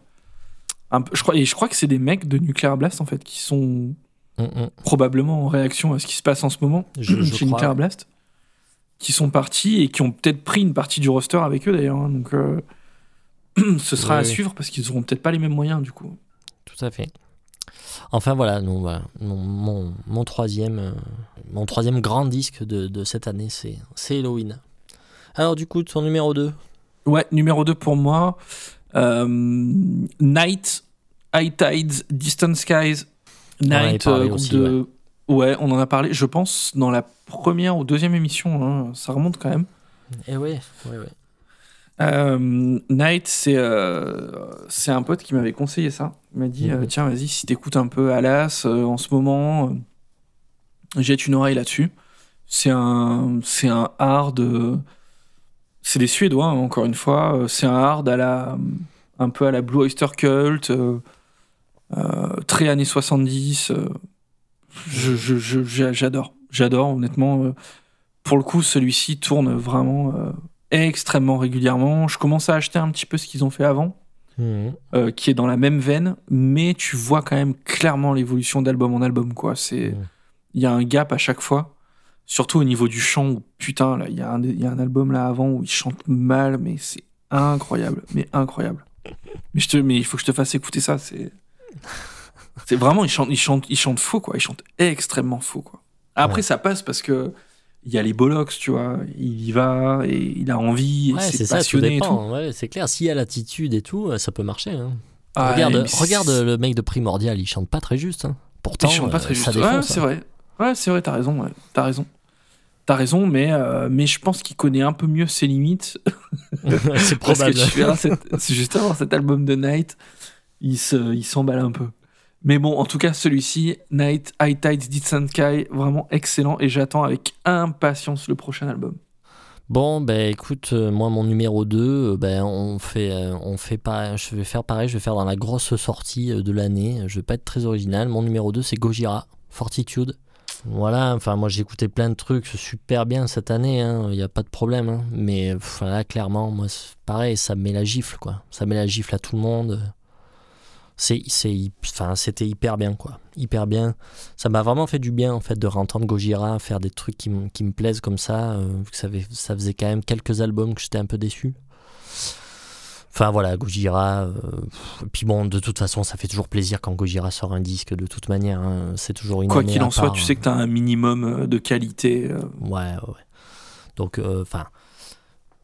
Un je crois, et je crois que c'est des mecs de Nuclear Blast en fait qui sont Hum, hum. probablement en réaction à ce qui se passe en ce moment Je- [clears throat] je chez crois, Nuclear ouais. Blast, qui sont partis et qui ont peut-être pris une partie du roster avec eux d'ailleurs. hein, donc euh, [clears throat] ce sera Oui, à oui. suivre parce qu'ils auront peut-être pas les mêmes moyens du coup. Tout à fait. Enfin voilà, voilà. Mon, mon, mon troisième, euh, mon troisième grand disque de, de cette année, c'est c'est Halloween. Alors du coup, ton numéro 2 Ouais, numéro 2 pour moi, euh, Night, High Tides, Distant Skies. Night, euh, groupe aussi, de. Ouais. on en a parlé, je pense, dans la première ou deuxième émission. hein, ça remonte quand même. Eh ouais, ouais, ouais. Euh, Night, c'est euh, c'est un pote qui m'avait conseillé ça. Il m'a dit Mhm. euh, Tiens, vas-y, si t'écoutes un peu Alas euh, en ce moment, jette une oreille là-dessus. C'est un, c'est un hard. c'est des Suédois, hein, encore une fois. C'est un hard à la, un peu à la Blue Oyster Cult, très années 70. euh, je- je- je- j'a- J'adore. J'adore, honnêtement. pour le coup, celui-ci tourne vraiment extrêmement régulièrement. Je commence à acheter un petit peu ce qu'ils ont fait avant, Mhm. euh, qui est dans la même veine, mais tu vois quand même clairement l'évolution d'album en album. quoi. C'est Mhm. Il y a un gap à chaque fois, surtout au niveau du chant. Où, putain, là, il y, a un- y a un album là avant où ils chantent mal, mais c'est incroyable. Mais incroyable. Mais, je te, mais il faut que je te fasse écouter ça. C'est c'est vraiment, ils chantent, ils, chantent, ils chantent faux, quoi. Ils chantent extrêmement faux, quoi. Après, Ouais. ça passe parce que il y a les bollocks, tu vois. Il y va et il a envie, Ouais, c'est ça, tout dépend. Ouais, c'est clair, s'il y a l'attitude et tout, euh, ça peut marcher. hein. Ah, regarde, regarde le mec de Primordial, il chante pas très juste. hein. Pourtant, Il chante pas euh, très juste. Ouais, c'est hein. vrai. Ouais, c'est vrai, t'as raison. Ouais. T'as raison. T'as raison, mais, euh, mais je pense qu'il connaît un peu mieux ses limites. [laughs] [laughs] c'est Parce probable. que tu verras, justement cet album de Night, il se- il s'emballe un peu. Mais bon, en tout cas, celui-ci, Night, High Tides, Distant Sky, vraiment excellent et j'attends avec impatience le prochain album. Bon, ben écoute, euh, moi mon numéro 2, ben on fait, euh, on fait pas, je vais faire pareil, je vais faire dans la grosse sortie euh, de l'année. Je vais pas être très original. Mon numéro 2, c'est Gojira, Fortitude. Voilà, enfin moi j'ai écouté plein de trucs super bien cette année, il n'y a pas de problème. hein. Mais pff, là, clairement, moi pareil, ça me met la gifle, quoi. Ça met la gifle à tout le monde. C'est, enfin, c'était hyper bien, quoi. Hyper bien. Ça m'a vraiment fait du bien, en fait, de réentendre Gojira faire des trucs qui, me- qui me plaisent comme ça. euh, que ça, fait- ça faisait quand même quelques albums que j'étais un peu déçu. Enfin voilà, Gojira. euh, puis bon, de toute façon, ça fait toujours plaisir quand Gojira sort un disque, de toute manière. hein. C'est toujours une Quoi qu'il en soit, tu hein. sais que tu as un minimum euh, de qualité. euh, Ouais, ouais, ouais. Donc, euh, enfin,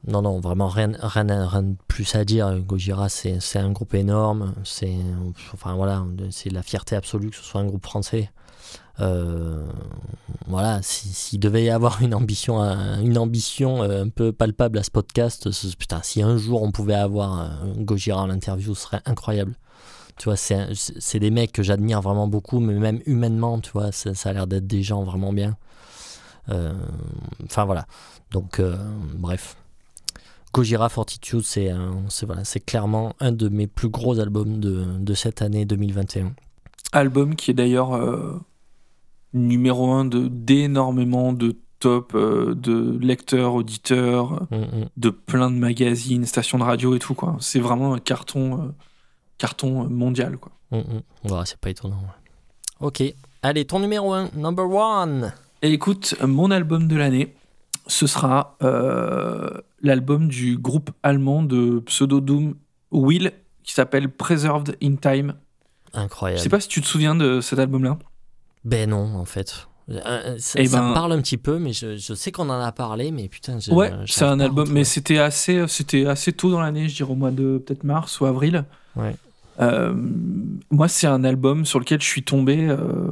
non, non, vraiment rien, rien, rien de plus à dire. Gojira, c'est un groupe énorme. C'est, enfin voilà, c'est la fierté absolue que ce soit un groupe français. Euh, voilà, si- s'il devait y avoir une ambition, une ambition euh, un peu palpable à ce podcast, putain, si un jour on pouvait avoir euh, Gojira en interview, ce serait incroyable. Tu vois, c'est des mecs que j'admire vraiment beaucoup, mais même humainement, tu vois, ça, a l'air d'être des gens vraiment bien. Enfin voilà. Donc, bref. Gojira Fortitude, c'est voilà, clairement un de mes plus gros albums de, de cette année 2021. album qui est d'ailleurs euh, numéro un d'énormément de top euh, de lecteurs, auditeurs, Mm, mm. de plein de magazines, stations de radio et tout quoi. C'est vraiment un carton, euh, carton mondial quoi. Mm, mm. Ouais, c'est pas étonnant. ouais. Ok. Allez, ton numéro 1, number one. Et écoute, mon album de l'année, ce sera euh, l'album du groupe allemand de pseudo doom Will qui s'appelle Preserved in Time. Je Incroyable. sais pas si tu te souviens de cet album-là. Ben non, en fait. Euh, ça, Eh ça ben- me parle un petit peu, mais je, je sais qu'on en a parlé, mais putain, je, Ouais, c'est un album, mais c'était assez, c'était assez tôt dans l'année, je dirais au mois de peut-être mars ou avril. Ouais. Euh, moi, c'est un album sur lequel je suis tombé euh,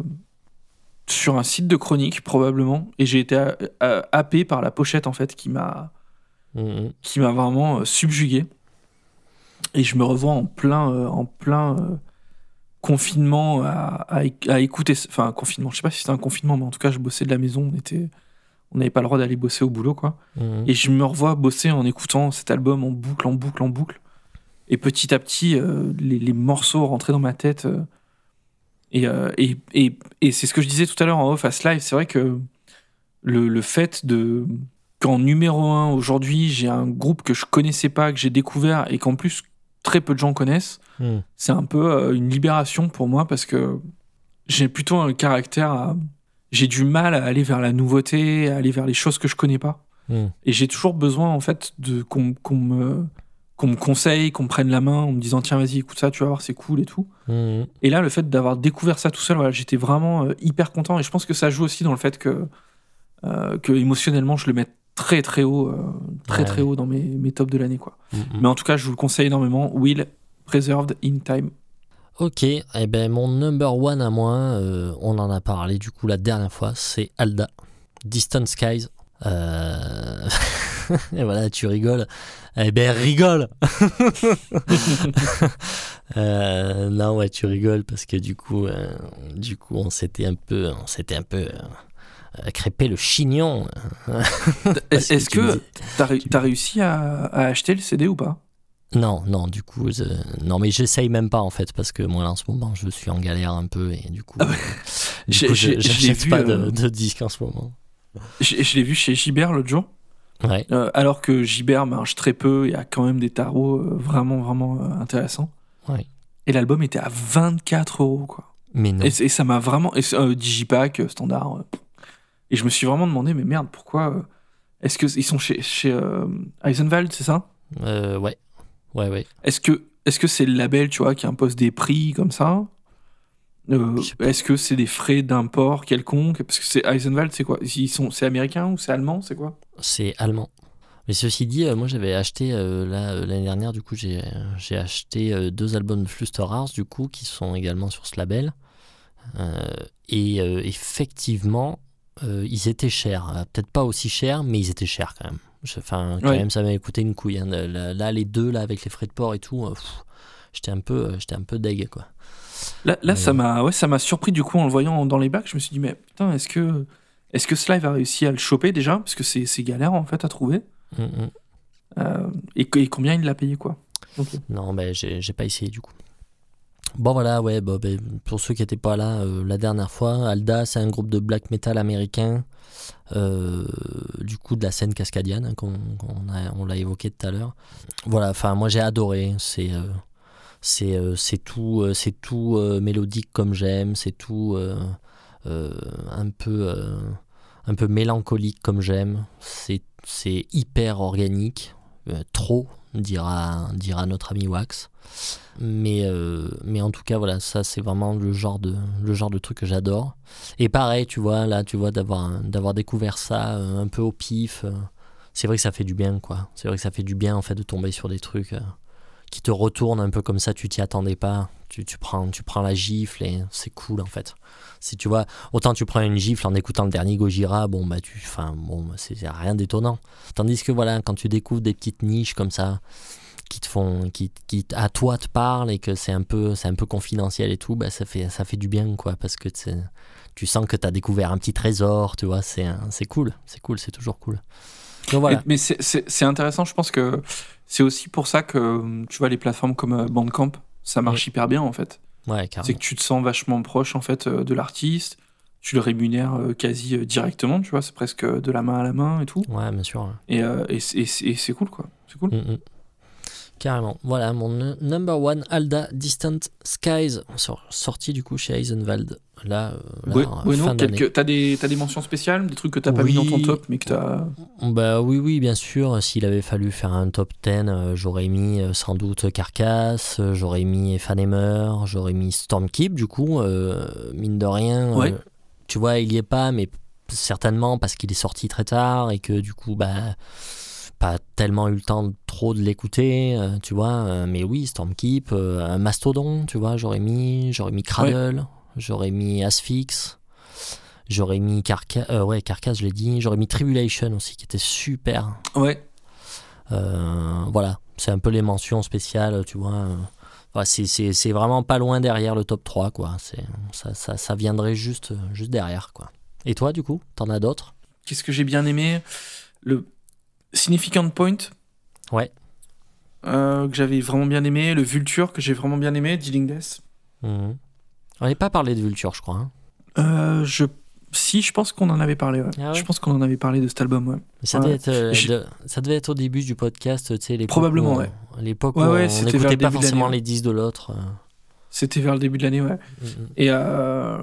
sur un site de chronique probablement, et j'ai été euh, euh, happé par la pochette en fait, qui m'a, Mm, mm. qui m'a vraiment euh, subjugué. Et je me revois en plein, euh, en plein euh, confinement à, à éc- à écouter, enfin confinement. Je sais pas si c'était un confinement, mais en tout cas, je bossais de la maison. On était, on n'avait pas le droit d'aller bosser au boulot, quoi. Mm, mm. Et je me revois bosser en écoutant cet album en boucle, en boucle, en boucle. Et petit à petit, les, les morceaux rentraient dans ma tête. Et euh, et, et, et c'est ce que je disais tout à l'heure en off à ce live. C'est vrai que le, le fait de qu'en numéro un aujourd'hui, j'ai un groupe que je connaissais pas, que j'ai découvert et qu'en plus très peu de gens connaissent, Mm. c'est un peu euh, une libération pour moi parce que j'ai plutôt un caractère à... J'ai du mal à aller vers la nouveauté, à aller vers les choses que je connais pas. Mm. Et j'ai toujours besoin, en fait, de qu'on qu'on me, qu'on me conseille, qu'on me prenne la main en me disant tiens, vas-y, écoute ça, tu vas voir, c'est cool et tout. Mm, mm. Et là, le fait d'avoir découvert ça tout seul, voilà, j'étais vraiment euh, hyper content. Et je pense que ça joue aussi dans le fait que, euh, que émotionnellement, je le mets très très haut, euh, très Ouais. très haut dans mes, mes tops de l'année. quoi. Mm, mm. Mais en tout cas, je vous le conseille énormément. Will, Preserved in Time. Ok, eh ben mon number one à moi, on en a parlé du coup la dernière fois, c'est Alda, Distant Skies. [laughs] [laughs] Et voilà, tu rigoles. Eh ben rigole [laughs] Euh, Non ouais, tu rigoles parce que du coup, euh, du coup, on s'était un peu, on s'était un peu euh, crêpé le chignon. [laughs] Que Est-ce tu que ré- t'as réussi à, à acheter le CD ou pas? Non, non, du coup, non, mais j'essaye même pas en fait parce que moi là en ce moment, je suis en galère un peu et du coup, Ah ouais. euh, du coup, je vu, pas euh, de, de disques en ce moment. Je, je l'ai vu chez Gibert l'autre jour. Ouais. Euh, alors que Gibert marche très peu, il y a quand même des tarots euh, vraiment, vraiment euh, intéressants. Ouais. Et l'album était à 24 euros, quoi. Mais non. Et, et ça m'a vraiment. Et euh, Digipack, standard. euh, et je me suis vraiment demandé, mais merde, pourquoi. Est-ce qu'ils sont chez, chez Eisenwald, c'est ça? Euh, ouais. Ouais, ouais. Est-ce que est-ce que c'est le label, tu vois, qui impose des prix comme ça? Euh. Est-ce que c'est des frais d'import quelconque? Parce que c'est Eisenwald, c'est quoi? Ils sont, c'est américain ou c'est allemand? C'est quoi? C'est allemand. Mais ceci dit, euh, moi j'avais acheté euh, là l'année dernière, du coup j'ai acheté deux albums de Flusterars du coup qui sont également sur ce label. Et effectivement, ils étaient chers. Peut-être pas aussi chers, mais ils étaient chers quand même. Enfin, quand Ouais. même, ça m'avait coûté une couille. hein. Là, là, les deux là avec les frais de port et tout, j'étais un peu, j'étais un peu deg quoi. Là, là Mais- ça m'a ouais, ça m'a surpris du coup en le voyant dans les bacs. Je me suis dit, mais putain, est-ce que, est-ce que Slive a réussi à le choper déjà? Parce que c'est c'est galère en fait à trouver. Mm, mm. Euh, et, combien il l'a payé quoi? Non, ben j'ai pas essayé du coup. Bon voilà, ouais, ben, pour ceux qui n'étaient pas là euh, la dernière fois, Alda, c'est un groupe de black metal américain, euh, du coup de la scène cascadienne, hein, qu'on a- on l'a évoqué tout à l'heure. Voilà, enfin moi j'ai adoré, c'est euh, c'est euh, c'est tout, euh, c'est tout euh, mélodique comme j'aime, c'est tout un peu un peu mélancolique comme j'aime, c'est hyper organique, euh, trop dira dira notre ami Wax. Mais, euh, mais en tout cas, voilà, ça c'est vraiment le genre de, le genre de truc que j'adore. Et pareil, tu vois, là, tu vois, d'avoir, découvert ça euh, un peu au pif, c'est vrai que ça fait du bien, quoi. C'est vrai que ça fait du bien, en fait, de tomber sur des trucs qui te retournent un peu comme ça, tu t'y attendais pas. Tu, tu, prends, tu prends la gifle et c'est cool, en fait. Si tu vois, autant tu prends une gifle en écoutant le dernier Gojira, bon, bah, tu, enfin, bon, c'est c'est rien d'étonnant. Tandis que, voilà, quand tu découvres des petites niches comme ça, qui te font qui, qui à toi te parlent et que c'est un peu c'est un peu confidentiel et tout bah ça fait ça fait du bien quoi parce que tu sens que tu as découvert un petit trésor tu vois c'est cool c'est cool c'est toujours cool mais c'est intéressant, je pense que c'est aussi pour ça que tu vois les plateformes comme euh, Bandcamp, ça marche hyper bien en fait. ouais C'est que tu te sens vachement proche en fait euh, de l'artiste, tu le rémunères euh, quasi directement, tu vois, c'est presque de la main à la main et tout. ouais bien sûr Et, euh, et c'est- et c'est et c'est cool quoi, c'est cool. Mm, mm. Carrément. Voilà, mon nu- number one, Alda Distant Skies, sor- sorti du coup chez Eisenwald. Là, euh, là, Ouais, fin d'année. quelques- t'as des, t'as des mentions spéciales, des trucs que t'as pas mis dans ton top, mais que t'as. Bah oui, oui, bien sûr. S'il avait fallu faire un top 10, euh, j'aurais mis euh, sans doute Carcass, j'aurais mis Efanemer, j'aurais mis Stormkeep, du coup, euh, mine de rien. euh, Ouais. tu vois, il y est pas, mais certainement parce qu'il est sorti très tard et que du coup, bah, pas tellement eu le temps de- trop de l'écouter, euh, tu vois. euh, mais oui, Stormkeep, euh, un Mastodon, tu vois, j'aurais mis, j'aurais mis Cradle, j'aurais mis Asphyx. J'aurais mis Carcass, ouais, Carcass, je l'ai dit. J'aurais mis Tribulation aussi, qui était super. Ouais. Euh, voilà, c'est un peu les mentions spéciales, tu vois. c'est- vraiment pas loin derrière le top 3, quoi. Ça, ça, ça viendrait juste, juste derrière, quoi. Et toi, du coup, t'en as d'autres? Qu'est-ce que j'ai bien aimé? Le Significant Point. Ouais. euh, que j'avais vraiment bien aimé. Le Vulture, que j'ai vraiment bien aimé. Dealing Death. Mhm. On n'avait pas parlé de Vulture, je crois. hein. Euh, je... Si, je pense qu'on en avait parlé. ouais. Ah ouais Je pense qu'on en avait parlé de cet album. Ouais. Ça, devait être, euh, ça devait être au début du podcast, tu sais, Probablement, où ouais. L'époque où on n'écoutait pas forcément les 10 de l'autre. C'était vers le début de l'année, ouais. Mhm. Et euh,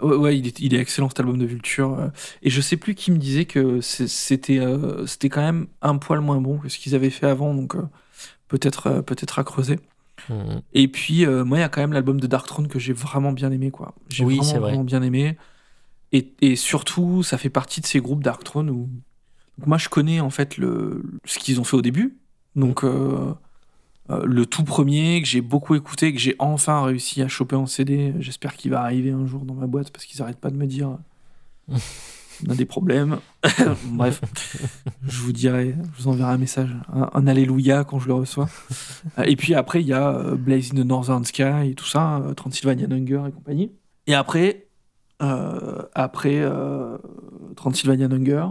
ouais, ouais, il, est, il est excellent cet album de Vulture. euh. Et je sais plus qui me disait que c'était euh, c'était quand même un poil moins bon que ce qu'ils avaient fait avant, donc euh, peut-être peut-être à creuser. Mhm. Et puis moi, il y a quand même l'album de Dark Throne que j'ai vraiment bien aimé, quoi. J'ai Oui, vraiment, c'est vrai. vraiment bien aimé. Et, et surtout, ça fait partie de ces groupes Dark Throne où donc moi je connais en fait le ce qu'ils ont fait au début. Donc euh, le tout premier que j'ai beaucoup écouté, que j'ai enfin réussi à choper en CD. J'espère qu'il va arriver un jour dans ma boîte parce qu'ils arrêtent pas de me dire [laughs] on a des problèmes. [laughs] Bref, je vous dirai, je vous enverrai un message, un, un alléluia quand je le reçois. Euh, et puis après, il y a euh, Blaze in the Northern Sky et tout ça, euh, Transylvania Hunger et compagnie. Et après, euh, après euh, Transylvania Hunger,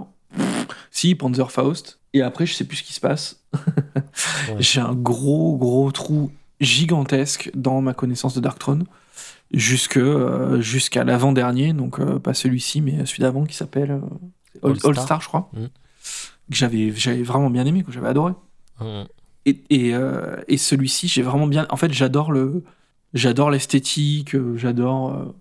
si, Panzerfaust. Et après, je sais plus ce qui se passe. [laughs] Ouais. J'ai un gros, gros trou gigantesque dans ma connaissance de Darkthrone. Jusque, euh, jusqu'à l'avant-dernier, donc euh, pas celui-ci, mais celui d'avant qui s'appelle euh, All, All Star. Je crois. Mm. Que j'avais, j'avais vraiment bien aimé, que j'avais adoré. Mhm. Et, et, et celui-ci, j'ai vraiment bien. En fait, j'adore le, j'adore l'esthétique, j'adore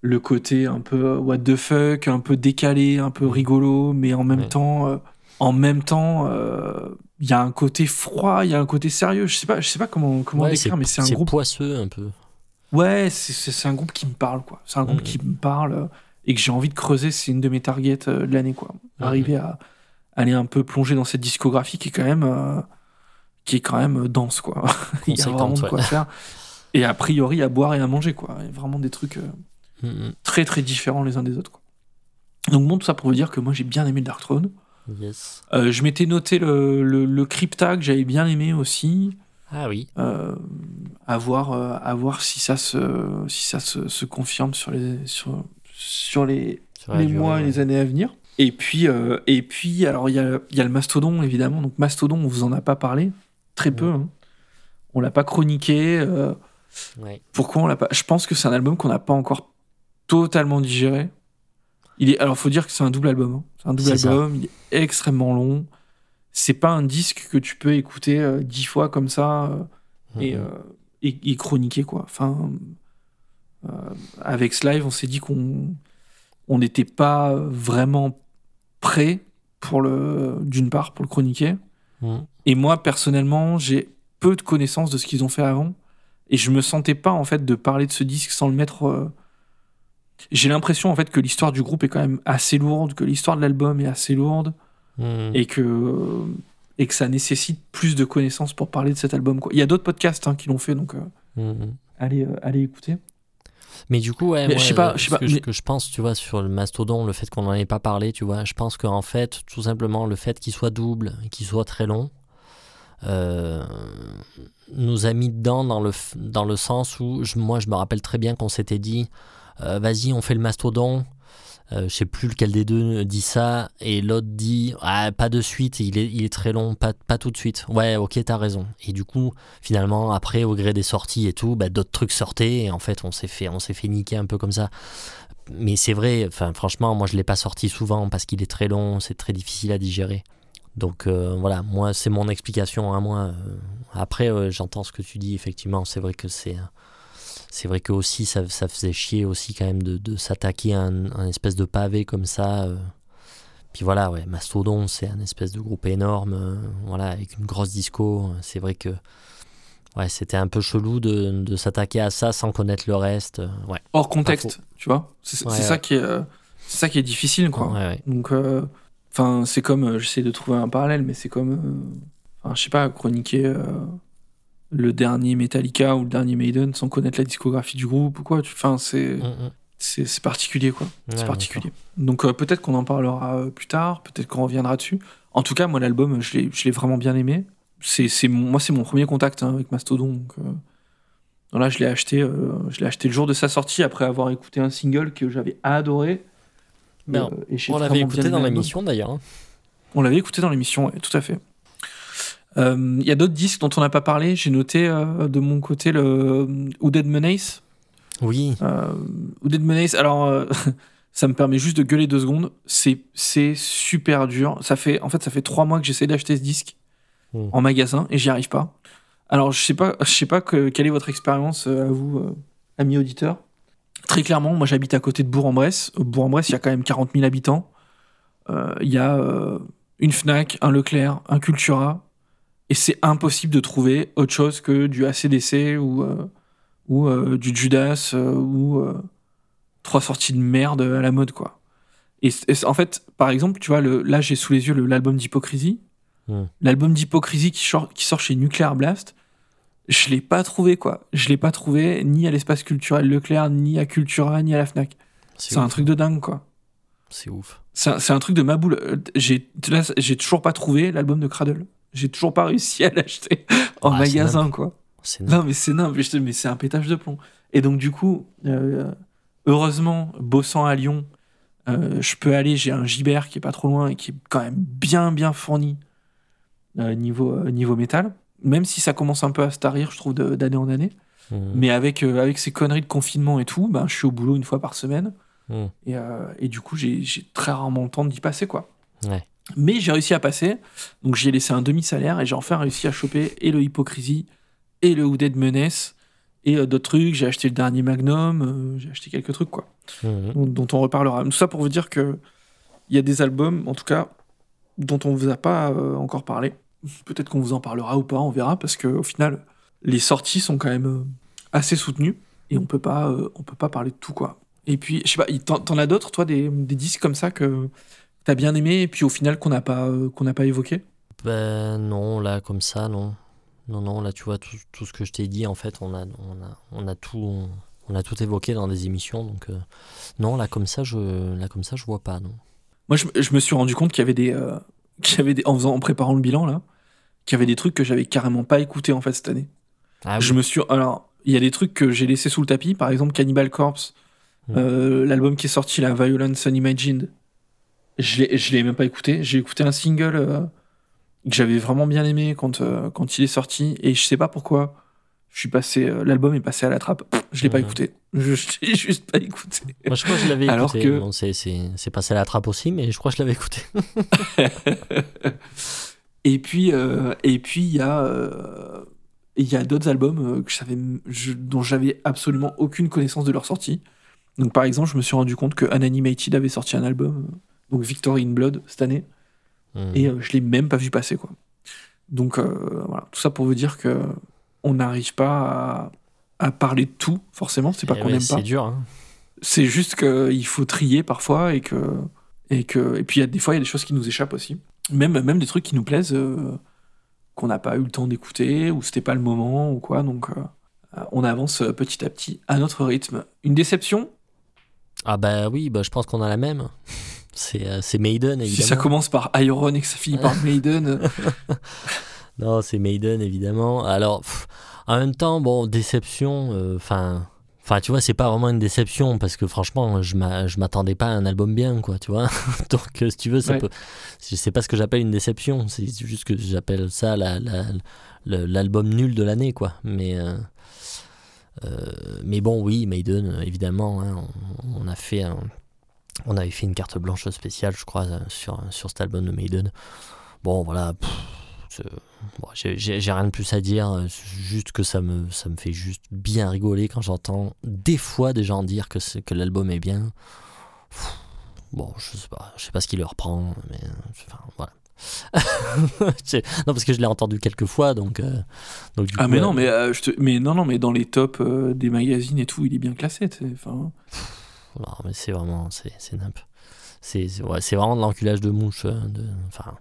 le côté un peu what the fuck, un peu décalé, un peu rigolo, mais en même temps, en même temps, euh, il y a un côté froid, il y a un côté sérieux. Je sais pas, je sais pas comment comment Ouais, décrire, mais c'est un groupe. poisseux un peu. Ouais, c'est- un groupe qui me parle, quoi. C'est un groupe qui me parle euh, et que j'ai envie de creuser. C'est une de mes targets euh, de l'année, quoi. Arriver à aller un peu plonger dans cette discographie qui est quand même, euh, qui est quand même dense, quoi. [laughs] Il y a vraiment de ouais. quoi faire. Et a priori, à boire et à manger, quoi. Il y a vraiment des trucs euh, Mhm. très, très différents les uns des autres, quoi. Donc bon, tout ça pour vous dire que moi j'ai bien aimé Dark Throne. Yes. Euh, je m'étais noté le, le, le Crypta que j'avais bien aimé aussi. Ah oui. Euh, à voir, euh, à voir si ça se, si ça se, se confirme sur les, sur, sur les, Sur les durée, mois et ouais. les années à venir. Et puis, euh, et puis alors il y a, y a le Mastodon évidemment. Donc Mastodon, on vous en a pas parlé, très peu. Hein. On l'a pas chroniqué. Ouais. pourquoi on l'a pas? Je pense que c'est un album qu'on n'a pas encore totalement digéré. Il est, alors faut dire que c'est un double album. hein. C'est un double C'est ça. album. Il est extrêmement long. C'est pas un disque que tu peux écouter euh, dix fois comme ça euh, et, Mhm. euh, et, et chroniquer quoi. Enfin, avec ce live, on s'est dit qu'on on n'était pas vraiment prêt pour le, d'une part, pour le chroniquer. Mhm. Et moi, personnellement, j'ai peu de connaissances de ce qu'ils ont fait avant. Et je me sentais pas, en fait, de parler de ce disque sans le mettre. J'ai l'impression, en fait, que l'histoire du groupe est quand même assez lourde, que l'histoire de l'album est assez lourde, Mhm. et que, et que ça nécessite plus de connaissances pour parler de cet album. Quoi. Il y a d'autres podcasts hein, qui l'ont fait, donc euh, Mhm. allez, euh, allez écouter. Mais du coup, ouais, Mais moi, je sais pas, je sais pas, que, mais- que je pense, tu vois, sur le mastodon, le fait qu'on n'en ait pas parlé, tu vois, je pense qu'en fait, tout simplement, le fait qu'il soit double, et qu'il soit très long, euh, nous a mis dedans dans le, dans le sens où, je- moi, je me rappelle très bien qu'on s'était dit, vas-y, on fait le mastodon. Euh, je sais plus lequel des deux dit ça, et l'autre dit ah, pas de suite, il est, très long, pas, tout de suite. Ouais, ok, t'as raison. Et du coup, finalement, après, au gré des sorties et tout, bah, d'autres trucs sortaient, et en fait, on s'est fait, on fait niquer un peu comme ça. Mais c'est vrai, enfin, franchement, moi, je l'ai pas sorti souvent parce qu'il est très long, c'est très difficile à digérer. Donc euh, voilà, moi, c'est mon explication à moi. Euh, Après, euh, j'entends ce que tu dis, effectivement, c'est vrai que c'est. C'est vrai que aussi ça, ça faisait chier aussi quand même de, de s'attaquer à un, un espèce de pavé comme ça. euh. Puis voilà, ouais, Mastodon, c'est un espèce de groupe énorme, euh, voilà, avec une grosse disco. C'est vrai que ouais, c'était un peu chelou de, de s'attaquer à ça sans connaître le reste. euh, Ouais, Hors contexte, tu vois. C'est Ouais, c'est ouais. ça qui est, c'est ça qui est difficile, quoi. Donc, euh, enfin, c'est comme, j'essaie de trouver un parallèle, mais c'est comme, euh, je sais pas, chroniquer euh, le dernier Metallica ou le dernier Maiden sans connaître la discographie du groupe ou quoi. Enfin, c'est, Mm, mm. c'est, c'est particulier, quoi. Ouais, C'est particulier. Donc, euh, peut-être qu'on en parlera euh, plus tard, peut-être qu'on reviendra dessus. En tout cas, moi, l'album, je l'ai, je l'ai vraiment bien aimé. C'est, c'est mon- moi, c'est mon premier contact hein, avec Mastodon. Donc, euh, voilà, je l'ai acheté, je l'ai acheté le jour de sa sortie après avoir écouté un single que j'avais adoré. Ben, Et, j'ai On l'avait écouté dans l'émission d'ailleurs. hein. On l'avait écouté dans l'émission, ouais, tout à fait. Euh, Il y a d'autres disques dont on n'a pas parlé? J'ai noté euh, de mon côté le euh, Who Dead Menace. Oui, Euh, Who Dead Menace, alors euh, [laughs] ça me permet juste de gueuler deux secondes. C'est c'est super dur. Ça fait, en fait, ça fait trois mois que j'essaie d'acheter ce disque Mm. en magasin et j'y arrive pas. Alors je sais pas, je sais pas que- quelle est votre expérience euh, à vous, euh, amis auditeurs. Très clairement, moi j'habite à côté de Bourg-en-Bresse. Au Bourg-en-Bresse, il y a quand même 40 000 habitants. Euh, Il y a euh, une Fnac, un Leclerc, un Cultura. Et c'est impossible de trouver autre chose que du ACDC ou, euh, ou euh, du Judas euh, ou trois sorties de merde à la mode, quoi. Et, en fait, par exemple, tu vois, le, là j'ai sous les yeux l'album d'Hypocrisie. L'album d'Hypocrisie qui, sort- qui sort chez Nuclear Blast. Je l'ai pas trouvé, quoi. Je l'ai pas trouvé ni à l'espace culturel Leclerc, ni à Cultura, ni à la Fnac. C'est un truc de dingue, quoi. C'est ouf. C'est un, un truc de ma boule. J'ai toujours pas trouvé l'album de Cradle. J'ai toujours pas réussi à l'acheter [laughs] en Ah, magasin, quoi. Non, mais c'est non, mais, c'est un pétage de plomb. Et donc, du coup, euh, heureusement, bossant à Lyon, euh, je peux aller. J'ai un Gibert qui est pas trop loin et qui est quand même bien, bien fourni euh, niveau, niveau métal. Même si ça commence un peu à se tarir, je trouve, d'année en année. Mhm. Mais avec, avec ces conneries de confinement et tout, ben, je suis au boulot une fois par semaine. Mhm. Et, et du coup, j'ai j'ai très rarement le temps d'y passer, quoi. Ouais. Mais j'ai réussi à passer. Donc, j'ai laissé un demi-salaire et j'ai enfin réussi à choper et le Hypocrisie et le Hooded Menace et euh, d'autres trucs. J'ai acheté le dernier Magnum, euh, j'ai acheté quelques trucs, quoi, Mhm. dont, dont on reparlera. Tout ça pour vous dire que il y a des albums, en tout cas, dont on vous a pas euh, encore parlé. Peut-être qu'on vous en parlera ou pas, on verra, parce que au final, les sorties sont quand même assez soutenues et on peut pas, on peut pas parler de tout, quoi. Et puis, je sais pas, t'en t'en as d'autres, toi, des, des disques comme ça que t'as bien aimé et puis au final qu'on n'a pas, euh, qu'on n'a pas évoqué Ben non, là, comme ça, non. Non, non, là, tu vois, tout, tout ce que je t'ai dit, en fait, on a, on a, on a tout... On a tout évoqué dans des émissions, donc euh, non, là comme ça, je, là comme ça, je vois pas, non. Moi, je, je me suis rendu compte qu'il y avait des, euh, [laughs] qu'il y avait des, en faisant, en préparant le bilan là, qu'il y avait des trucs que j'avais carrément pas écouté en fait cette année. Ah Je oui. me suis. Alors, il y a des trucs que j'ai laissés sous le tapis, par exemple Cannibal Corpse, Mm. euh, l'album qui est sorti, la Violence Unimagined. Je l'ai, je l'ai même pas écouté. J'ai écouté un single euh, que j'avais vraiment bien aimé quand, euh, quand il est sorti, et je sais pas pourquoi. Je suis passé, euh, l'album est passé à la trappe. Pff, Je l'ai pas Mhm. écouté. Je, je l'ai [laughs] juste pas écouté. Moi, je crois que je l'avais Alors écouté. que- Bon, c'est, c'est, c'est passé à la trappe aussi, mais je crois que je l'avais écouté. [laughs] Et puis, euh, et puis il y a, euh, il y a d'autres albums euh, que je savais, je- dont j'avais absolument aucune connaissance de leur sortie. Donc, par exemple, je me suis rendu compte que Unanimated avait sorti un album, euh, donc Victory in Blood, cette année, Mhm. et euh, je l'ai même pas vu passer, quoi. Donc, euh, voilà, tout ça pour vous dire que on n'arrive pas à, à parler de tout, forcément. C'est pas Eh qu'on n'aime c'est pas. dur. hein. C'est juste qu'il faut trier parfois et que et que et puis il y a des fois il y a des choses qui nous échappent aussi. Même même des trucs qui nous plaisent euh, qu'on n'a pas eu le temps d'écouter ou c'était pas le moment ou quoi. Donc euh, on avance petit à petit à notre rythme. Une déception? Ah bah oui, bah, je pense qu'on a la même. C'est, euh, c'est Maiden, évidemment. si ça commence par Iron et que ça finit par Maiden. [laughs] Non, c'est Maiden, évidemment. Alors, pff, en même temps, bon, déception, euh, enfin... Enfin, tu vois, c'est pas vraiment une déception parce que franchement, je m'a- je m'attendais pas à un album bien, quoi, tu vois. [laughs] Donc, euh, si tu veux, ça Ouais. peut. Je sais pas ce que j'appelle une déception, c'est juste que j'appelle ça la- la- le- l'album nul de l'année, quoi. Mais, euh, euh, mais bon, oui, Maiden, évidemment, hein, on, on a fait un- on avait fait une carte blanche spéciale, je crois, euh, sur, sur cet album de Maiden. Bon, voilà, bon, j'ai- rien de plus à dire, euh, juste que ça me, ça me fait juste bien rigoler quand j'entends des fois des gens dire que, que l'album est bien. Pff, Bon, je sais pas, je sais pas ce qui leur prend, mais euh, enfin, voilà. [laughs] Non, parce que je l'ai entendu quelques fois, donc. euh, donc du Ah coup, mais euh, non mais euh, je te- mais non non mais dans les tops euh, des magazines et tout il est bien classé. Enfin Non, mais c'est vraiment, c'est, c'est nimp. C'est, c'est- ouais, c'est vraiment de l'enculage de mouche. euh, enfin,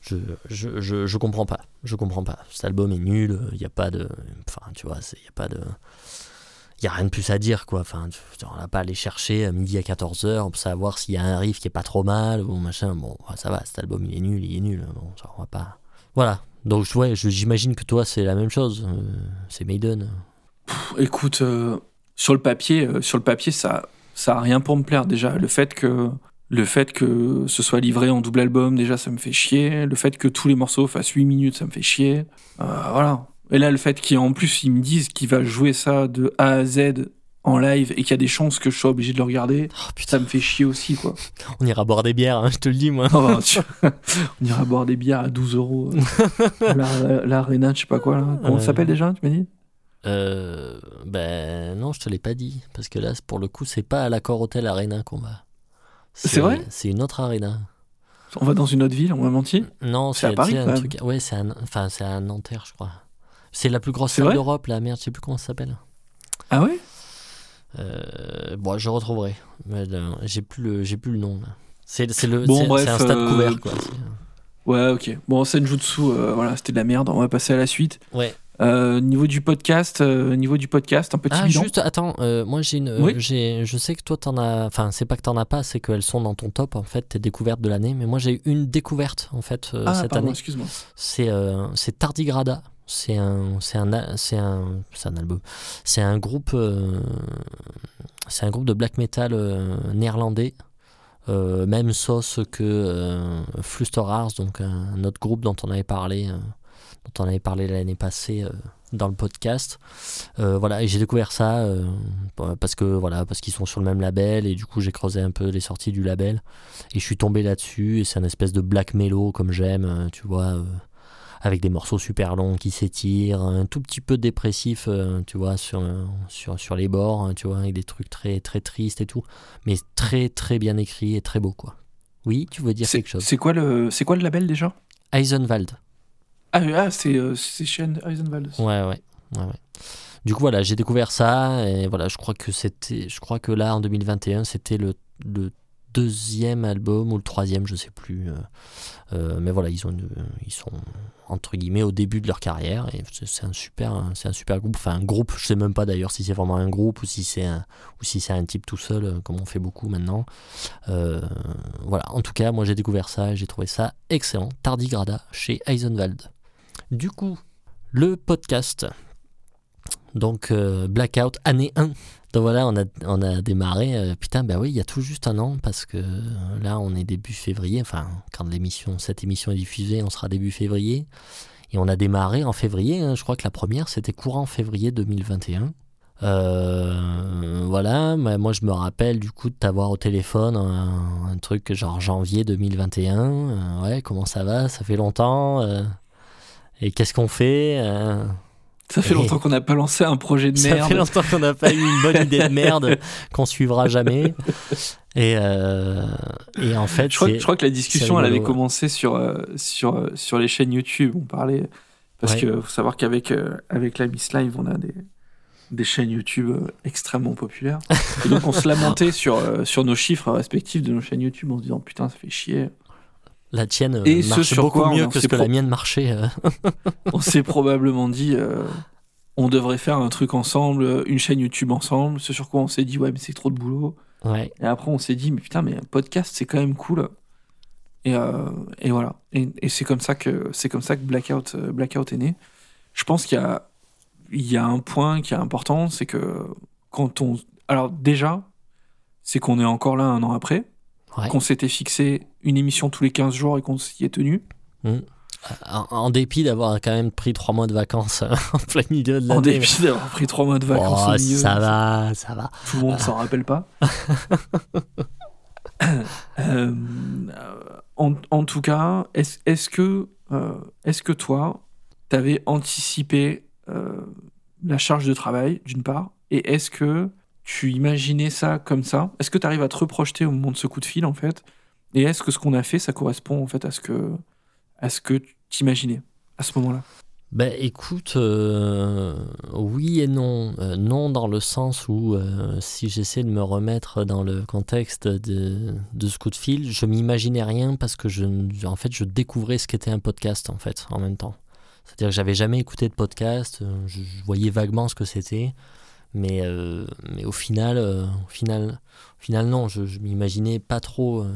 je, je, je, je comprends pas. Je comprends pas. Cet album est nul. Il n'y a pas de, enfin, tu vois, il y a pas de, il y a rien de plus à dire, quoi. Enfin, on n'a pas à aller chercher à midi à 14h pour savoir s'il y a un riff qui est pas trop mal ou machin. Bon, ça va. Cet album, il est nul, il est nul. Bon, ça, on va pas. Voilà. Donc, ouais, j'imagine que toi, c'est la même chose. Euh, c'est Maiden. Pff, écoute euh, sur le papier euh, sur le papier ça ça a rien pour me plaire déjà. Le fait que le fait que ce soit livré en double album déjà ça me fait chier. Le fait que tous les morceaux fassent 8 minutes ça me fait chier. Euh, voilà. Et là le fait qu'en plus ils me disent qu'il va jouer ça de A à Z en live et qu'il y a des chances que je sois obligé de le regarder Oh putain, ça me fait chier aussi quoi. [laughs] On ira boire des bières, hein, je te le dis, moi. [laughs] Oh, bah, tu- [laughs] on ira boire des bières à 12 euros euh, la- l'arena je sais pas quoi là. Comment ça s'appelle déjà tu m'as dit? Euh, ben non, je te l'ai pas dit. Parce que là, pour le coup, c'est pas à l'accord Hotel Arena qu'on va. C'est vrai C'est une autre arena. on va dans une autre ville on m'a menti Non, C'est à Paris, un truc. Ouais, c'est à, enfin, c'est à Nanterre, je crois. C'est la plus grosse salle d'Europe, là. Merde, je sais plus comment ça s'appelle. ah ouais Euh, bon, je retrouverai. Là, j'ai plus le, plus le nom. C'est Bon, un stade euh, couvert, quoi. Ouais, ok. Bon, Senjutsu, euh, voilà, c'était de la merde. On va passer à la suite. Ouais. Euh, niveau du podcast, euh, niveau du podcast, un petit Ah, bilan. juste, attends, euh, moi j'ai une. Oui. je sais que toi t'en as. Enfin, c'est pas que t'en as pas, c'est qu'elles sont dans ton top, en fait, tes découvertes de l'année. Mais moi j'ai eu une découverte, en fait, euh, ah, cette pardon, année. excuse-moi. C'est c'est Tardigrada. C'est un, c'est un, c'est un, c'est un album. C'est un groupe, c'est un groupe de black metal néerlandais. Même sauce que Flusterars, donc un autre groupe dont on avait parlé, dont on avait parlé l'année passée euh, dans le podcast. Euh, voilà, et j'ai découvert ça euh, parce que voilà, parce qu'ils sont sur le même label et du coup j'ai creusé un peu les sorties du label et je suis tombé là-dessus et c'est un espèce de black mellow comme j'aime, tu vois. euh, avec des morceaux super longs qui s'étirent, un tout petit peu dépressif, tu vois, sur, sur, sur les bords, hein, tu vois, avec des trucs très, très tristes et tout, mais très, très bien écrit et très beau, quoi. Oui, tu veux dire quelque chose? c'est quoi, le- c'est quoi le label déjà? Eisenwald. Ah, ah c'est euh, chez Eisenwald. Ouais, ouais, ouais. Du coup, voilà, j'ai découvert ça, et voilà, je crois que c'était, je crois que là, en 2021, c'était le, deuxième album ou le troisième, je sais plus. euh, euh, mais voilà, ils, ont ils sont entre guillemets au début de leur carrière et c'est- un super, c'est un super groupe. Enfin, un groupe, je sais même pas d'ailleurs si c'est vraiment un groupe ou si c'est un, ou si c'est un type tout seul, euh, comme on fait beaucoup maintenant. Voilà, en tout cas, moi j'ai découvert ça j'ai trouvé ça excellent. Tardigrada chez Eisenwald. Du coup, le podcast. Donc, euh, Blackout, année 1. Donc voilà, on a, on a démarré. euh, putain, bah oui, il y a tout juste un an parce que euh, là, on est début février. Enfin, quand l'émission, cette émission est diffusée, on sera début février. Et on a démarré en février. hein. je crois que la première, c'était courant février 2021. Euh, voilà, moi je me rappelle du coup de t'avoir au téléphone un, truc genre janvier 2021. Euh, ouais, comment ça va? Ça fait longtemps. Et qu'est-ce qu'on fait Euh, Ça fait Et- longtemps qu'on n'a pas lancé un projet de [laughs] ça merde. fait longtemps qu'on n'a pas eu une bonne idée de [laughs] merde qu'on suivra jamais. Et, euh, et en fait, Je crois, c'est- je crois que la discussion, elle avait commencé sur, euh, sur, sur les chaînes YouTube. On parlait. Parce Ouais. que faut savoir qu'avec avec la Miss Live, on a des, des chaînes YouTube extrêmement populaires. Et donc, on se lamentait [laughs] sur, sur nos chiffres respectifs de nos chaînes YouTube en se disant Putain, ça fait chier. La tienne euh, Et ce marche sur beaucoup quoi mieux que ce que la mienne marchait. euh. [laughs] On s'est probablement dit euh, On devrait faire un truc ensemble, une chaîne YouTube ensemble. Ce sur quoi on s'est dit Ouais, mais c'est trop de boulot. Ouais. Et après, on s'est dit, mais putain, mais un podcast, c'est quand même cool. Et, euh, et voilà. Et, et c'est comme ça que c'est comme ça que Blackout, Blackout est né. Je pense qu'il y a, il y a un point qui est important, c'est que quand on. Alors, déjà, c'est qu'on est encore là un an après, Ouais. qu'on s'était fixé une émission tous les 15 jours et qu'on s'y est tenu. En, en dépit d'avoir quand même pris trois mois de vacances euh, [laughs] en plein milieu de En l'année. dépit d'avoir pris trois mois de vacances Oh, au milieu. ça va, ça va. Tout le monde s'en rappelle pas. [laughs] Euh, en, en tout cas, est-ce que, euh, est-ce que toi, tu avais anticipé euh, la charge de travail, d'une part, et est-ce que tu imaginais ça comme ça? Est-ce que tu arrives à te reprojeter au moment de ce coup de fil, en fait? Et est-ce que ce qu'on a fait, ça correspond, en fait, à ce que, à ce que tu imaginais à ce moment-là? Ben écoute, euh, oui et non. Euh, non dans le sens où euh, si j'essaie de me remettre dans le contexte de, ce coup de fil, je m'imaginais rien parce que je, en fait, je découvrais ce qu'était un podcast en fait en même temps. C'est-à-dire que j'avais jamais écouté de podcast, je voyais vaguement ce que c'était, mais, euh, mais au final, euh, au final, au non, je, m'imaginais pas trop. euh,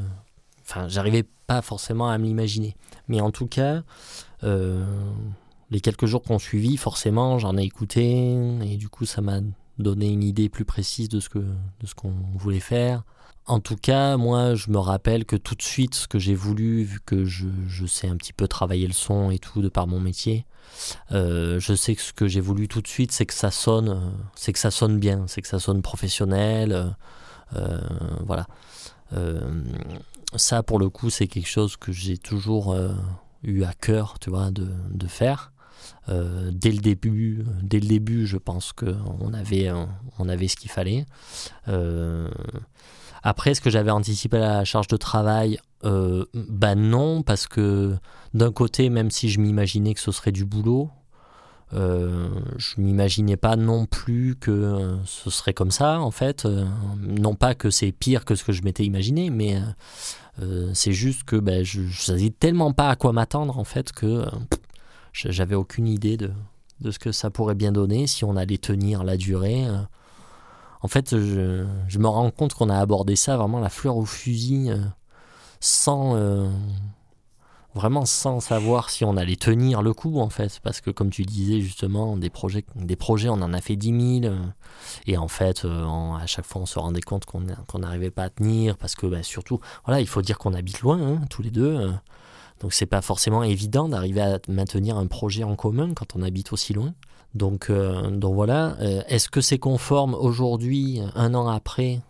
Enfin, j'arrivais pas forcément à me l'imaginer. Mais en tout cas. euh, les quelques jours qu'on suivi, forcément, j'en ai écouté et du coup, ça m'a donné une idée plus précise de ce que de ce qu'on voulait faire. En tout cas, moi, je me rappelle que tout de suite, ce que j'ai voulu, vu que je, sais un petit peu travailler le son et tout de par mon métier, euh, je sais que ce que j'ai voulu tout de suite, c'est que ça sonne, euh, c'est que ça sonne bien, c'est que ça sonne professionnel, euh, voilà. Ça, pour le coup, c'est quelque chose que j'ai toujours eu à cœur, tu vois, de, faire. Dès le début, dès le début, je pense qu'on avait, on avait ce qu'il fallait. Euh, après, est-ce que j'avais anticipé la charge de travail? Bah non, parce que d'un côté, même si je m'imaginais que ce serait du boulot, euh, je m'imaginais pas non plus que euh, ce serait comme ça, en fait. Euh, non pas que c'est pire que ce que je m'étais imaginé, mais c'est juste que ben, je ne savais tellement pas à quoi m'attendre, en fait, que j'avais aucune idée de ce que ça pourrait bien donner, si on allait tenir la durée. En fait, je, me rends compte qu'on a abordé ça vraiment la fleur au fusil, euh, sans... euh, vraiment sans savoir si on allait tenir le coup en fait. Parce que comme tu disais justement des projets des projets on en a fait 10 000 euh, et en fait à chaque fois on se rendait compte qu'on n'arrivait pas à tenir parce que bah, surtout voilà il faut dire qu'on habite loin hein, tous les deux donc c'est pas forcément évident d'arriver à maintenir un projet en commun quand on habite aussi loin donc euh, donc voilà. Euh, est-ce que c'est conforme aujourd'hui un an après?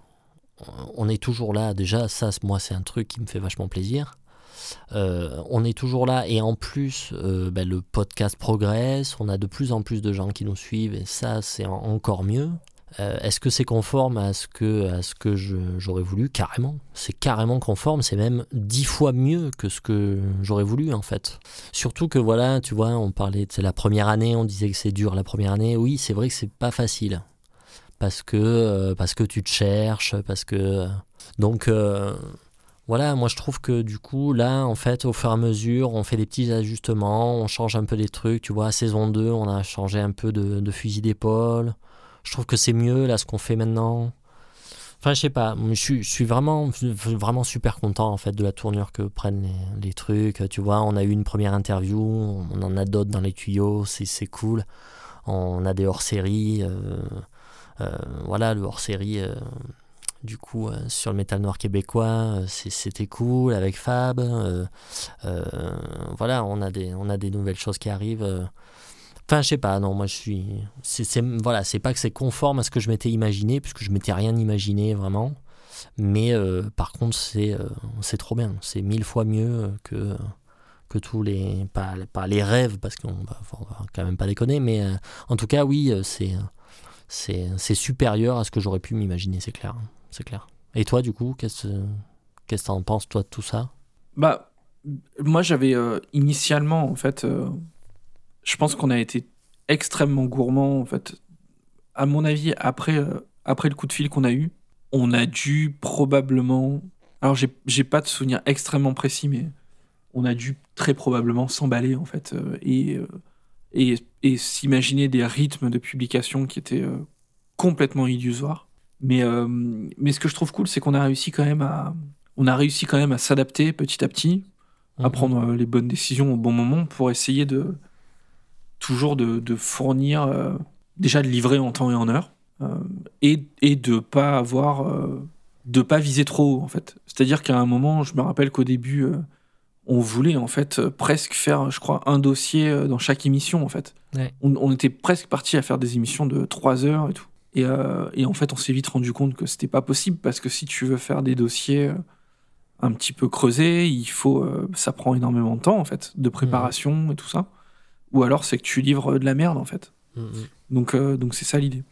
On est toujours là. Déjà ça moi c'est un truc qui me fait vachement plaisir. Euh, on est toujours là et en plus ben, le podcast progresse, on a de plus en plus de gens qui nous suivent et ça c'est en- encore mieux. Euh, Est-ce que c'est conforme à ce que, que j'aurais voulu Carrément. C'est carrément conforme, c'est même dix fois mieux que ce que j'aurais voulu en fait. Surtout que voilà, tu vois, on parlait, c'est la première année, on disait que c'est dur la première année. Oui, c'est vrai que c'est pas facile. Parce que, euh, parce que tu te cherches, parce que... Donc... euh, voilà, moi je trouve que du coup, là, en fait, au fur et à mesure, on fait des petits ajustements, on change un peu des trucs. Tu vois, saison 2, on a changé un peu de fusil d'épaule. Je trouve que c'est mieux, là, ce qu'on fait maintenant. Enfin, je sais pas, je suis, vraiment, vraiment super content, en fait, de la tournure que prennent les, trucs. Tu vois, on a eu une première interview, on en a d'autres dans les tuyaux, c'est cool. on a des hors-séries. euh, euh, voilà, le hors-série, euh, du coup, sur le métal noir québécois, c'était cool avec Fab. voilà, on a, des, on a des nouvelles choses qui arrivent. Euh. Enfin, je sais pas, non, moi je suis. c'est voilà, c'est pas que c'est conforme à ce que je m'étais imaginé, puisque je m'étais rien imaginé vraiment. Mais euh, par contre, c'est euh, c'est trop bien. C'est mille fois mieux que, que tous les. Pas, les rêves, parce qu'on va quand même pas déconner, mais euh, en tout cas, oui, euh, c'est supérieur à ce que j'aurais pu m'imaginer, c'est clair. C'est clair. Et toi, du coup, qu'est-ce qu'est-ce que t'en penses, toi, de tout ça? Bah, moi j'avais euh, initialement, en fait, euh, je pense qu'on a été extrêmement gourmand, en fait. À mon avis, après, euh, après le coup de fil qu'on a eu, on a dû probablement. Alors, j'ai pas de souvenir extrêmement précis, mais on a dû très probablement s'emballer, en fait, euh, et, euh, et, et s'imaginer des rythmes de publication qui étaient complètement illusoires. Mais, mais ce que je trouve cool, c'est qu'on a réussi quand même à. On a réussi quand même à s'adapter petit à petit, à prendre euh, les bonnes décisions au bon moment pour essayer de toujours de, de fournir euh, déjà de livrer en temps et en heure euh, et, et de pas avoir euh, de pas viser trop haut en fait. C'est à dire qu'à un moment je me rappelle qu'au début on voulait en fait presque faire je crois un dossier dans chaque émission en fait. Ouais. on, on était presque parti à faire des émissions de 3 heures et tout. Et, euh, et en fait on s'est vite rendu compte que c'était pas possible parce que si tu veux faire des dossiers un petit peu creusés il faut euh, ça prend énormément de temps en fait de préparation et tout ça ou alors c'est que tu livres de la merde en fait Mm, mm. donc euh, donc c'est ça l'idée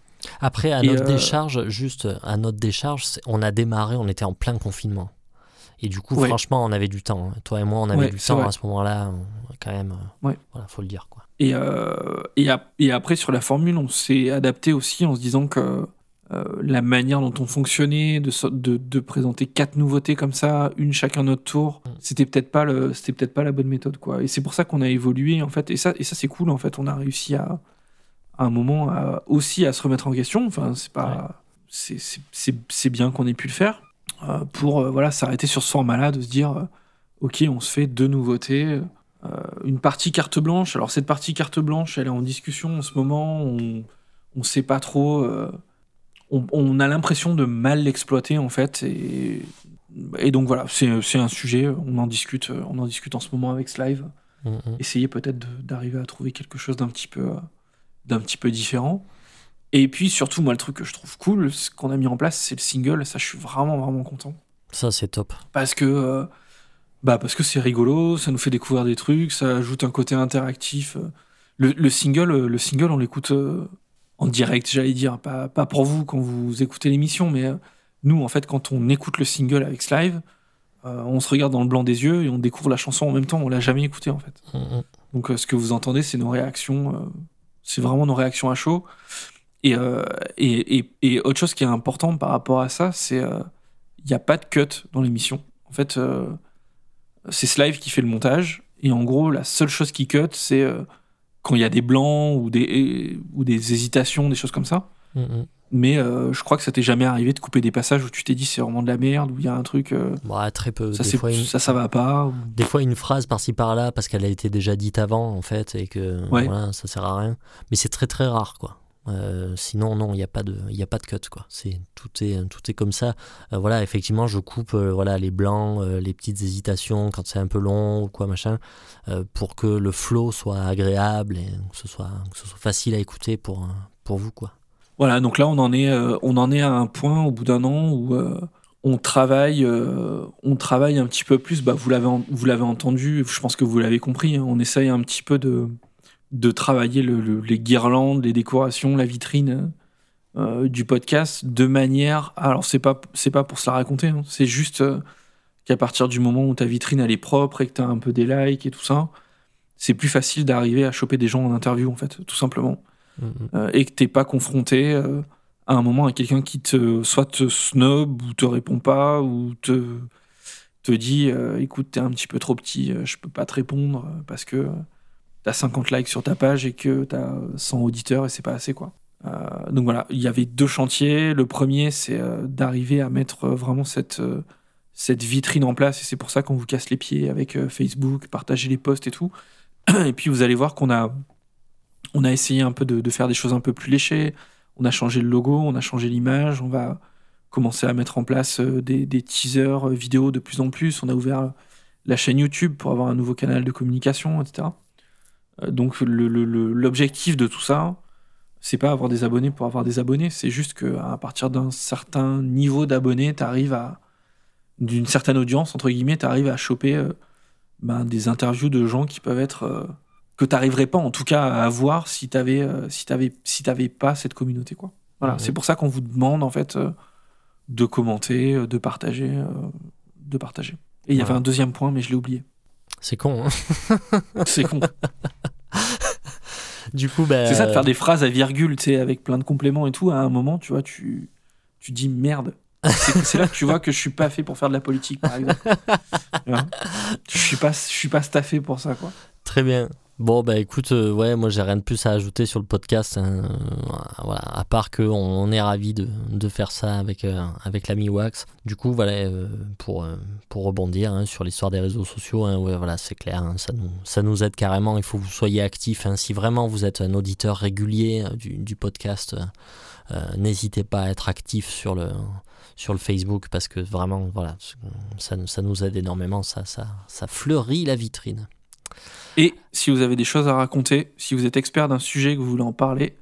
Après, à Et, notre euh, décharge, juste à notre décharge, on a démarré, on était en plein confinement. Et du coup, Ouais. franchement, on avait du temps. hein. Toi et moi, on avait Ouais, du temps vrai. à ce moment-là. Quand même, euh, Ouais. voilà, faut le dire. Quoi. Et, euh, et après, sur la formule, on s'est adapté aussi en se disant que euh, la manière dont on fonctionnait, de, so- de, de présenter quatre nouveautés comme ça, une chacun notre tour, Mm. c'était peut-être pas le, c'était peut-être pas la bonne méthode, quoi. Et c'est pour ça qu'on a évolué, en fait. Et ça, et ça c'est cool, en fait. On a réussi à, à un moment à- aussi à se remettre en question. Enfin, c'est pas, c'est, c'est, bien qu'on ait pu le faire euh, pour euh, voilà s'arrêter sur ce format-là, de se dire, ok, on se fait deux nouveautés. Une partie carte blanche. Alors cette partie carte blanche, elle est en discussion en ce moment. On on sait pas trop. On, on a l'impression de mal l'exploiter en fait. Et, et donc voilà, c'est un sujet. On en discute. On en discute en ce moment avec Slive. Mm, mm. Essayer peut-être d'arriver à trouver quelque chose d'un petit peu d'un petit peu différent. Et puis surtout, moi, le truc que je trouve cool, ce qu'on a mis en place, c'est le single. Ça, je suis vraiment vraiment content Ça, c'est top. parce que euh, bah parce que c'est rigolo, ça nous fait découvrir des trucs, ça ajoute un côté interactif. Le, le single, le single, on l'écoute euh, en direct, j'allais dire, pas, pas pour vous quand vous écoutez l'émission, mais euh, nous, en fait, quand on écoute le single avec Slive, euh, on se regarde dans le blanc des yeux et on découvre la chanson en même temps. On l'a jamais écoutée en fait. Mm, mm. Donc euh, ce que vous entendez, c'est nos réactions, euh, c'est vraiment nos réactions à chaud. Et, et, et, et autre chose qui est important par rapport à ça, c'est il n'y a pas de cut dans l'émission. En fait, c'est Slive qui fait le montage. Et en gros, la seule chose qui cut, c'est quand il y a des blancs ou des, ou des hésitations, des choses comme ça. Mm, mm. Mais euh, je crois que ça t'est jamais arrivé de couper des passages où tu t'es dit c'est vraiment de la merde, où il y a un truc, euh, Bah, très peu. ça, des, fois, une, ça, ça va pas. ou- des fois, une phrase par-ci par-là parce qu'elle a été déjà dite avant, en fait, et que Ouais. voilà, ça sert à rien. Mais c'est très très rare, quoi. Euh, sinon, non, il n'y a, pas de- y a pas de cut, quoi. C'est, tout, est, tout est comme ça. Euh, voilà, effectivement, je coupe euh, voilà, les blancs, les petites hésitations quand c'est un peu long ou quoi, machin, pour que le flow soit agréable et que ce soit, que ce soit facile à écouter pour, pour vous, quoi. Voilà, donc là on en est, on en est à un point au bout d'un an où on travaille, on travaille un petit peu plus. Bah, vous l'avez, vous l'avez entendu, je pense que vous l'avez compris. hein, on essaye un petit peu de, de travailler le- le- les guirlandes, les décorations, la vitrine euh, du podcast de manière. Alors c'est pas, c'est pas pour se la raconter. hein, c'est juste euh, qu'à partir du moment où ta vitrine elle est propre et que tu as un peu des likes et tout ça, c'est plus facile d'arriver à choper des gens en interview en fait, tout simplement Mm, mm. euh, et que t'es pas confronté à un moment à quelqu'un qui te soit te snob ou te répond pas ou te te dit écoute t'es un petit peu trop petit je peux pas te répondre parce que t'as 50 likes sur ta page et que t'as 100 auditeurs et c'est pas assez quoi Euh, donc voilà il y avait deux chantiers le premier c'est euh, d'arriver à mettre euh, vraiment cette cette vitrine en place et c'est pour ça qu'on vous casse les pieds avec Facebook partager les posts et tout [clears throat] et puis vous allez voir qu'on a On a essayé un peu de, faire des choses un peu plus léchées. On a changé le logo, on a changé l'image. On va commencer à mettre en place des, des teasers vidéo de plus en plus. On a ouvert la chaîne YouTube pour avoir un nouveau canal de communication, etc. Euh, Donc l'objectif de tout ça, c'est pas avoir des abonnés pour avoir des abonnés, c'est juste que à partir d'un certain niveau d'abonnés, tu arrives à d'une certaine audience entre guillemets, tu arrives à choper euh, ben, des interviews de gens qui peuvent être euh, que tu n'arriverais pas en tout cas à avoir si tu avais si t'avais si t'avais pas cette communauté quoi. Voilà, c'est pour ça qu'on vous demande en fait euh, de commenter, euh, de partager, euh, de partager. Et il y avait un deuxième point, mais je l'ai oublié. C'est con. hein. [laughs] C'est con. du coup, bah, C'est ça de faire des phrases à virgule, tu sais, avec plein de compléments et tout. À un moment, tu vois, tu, tu dis merde. C'est là que tu vois que je suis pas fait pour faire de la politique, par exemple. Je suis pas, je suis pas staffé pour ça, quoi. Très bien. Bon, bah écoute, euh, ouais, moi j'ai rien de plus à ajouter sur le podcast. hein. Euh, voilà, à part qu'on on est ravis de, de faire ça avec, euh, avec l'ami Wax. Du coup, voilà, pour, pour rebondir hein, sur l'histoire des réseaux sociaux, hein, voilà, c'est clair, ça, nous, ça nous aide carrément. Il faut que vous soyez actifs. Si vraiment vous êtes un auditeur régulier du, du podcast, n'hésitez pas à être actif sur le, sur le Facebook parce que vraiment, voilà, ça, ça nous aide énormément. Ça, ça, ça fleurit la vitrine. Et si vous avez des choses à raconter, si vous êtes expert d'un sujet que vous voulez en parler,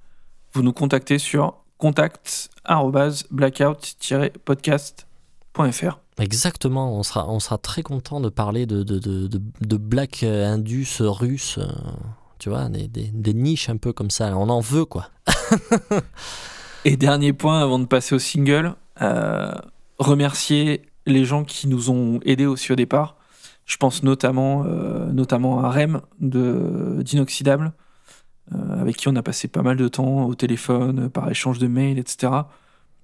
vous nous contactez sur contact@blackout-podcast.fr. Exactement, on sera, on sera très content de parler de, de, de, de, Black Indus russe, euh, tu vois, des, des, des niches un peu comme ça. On en veut, quoi. [laughs] Et dernier point avant de passer au single, euh, remercier les gens qui nous ont aidés aussi au départ. Je pense notamment, euh, notamment à Rem d'Inoxydable, euh, avec qui on a passé pas mal de temps au téléphone, par échange de mails, etc.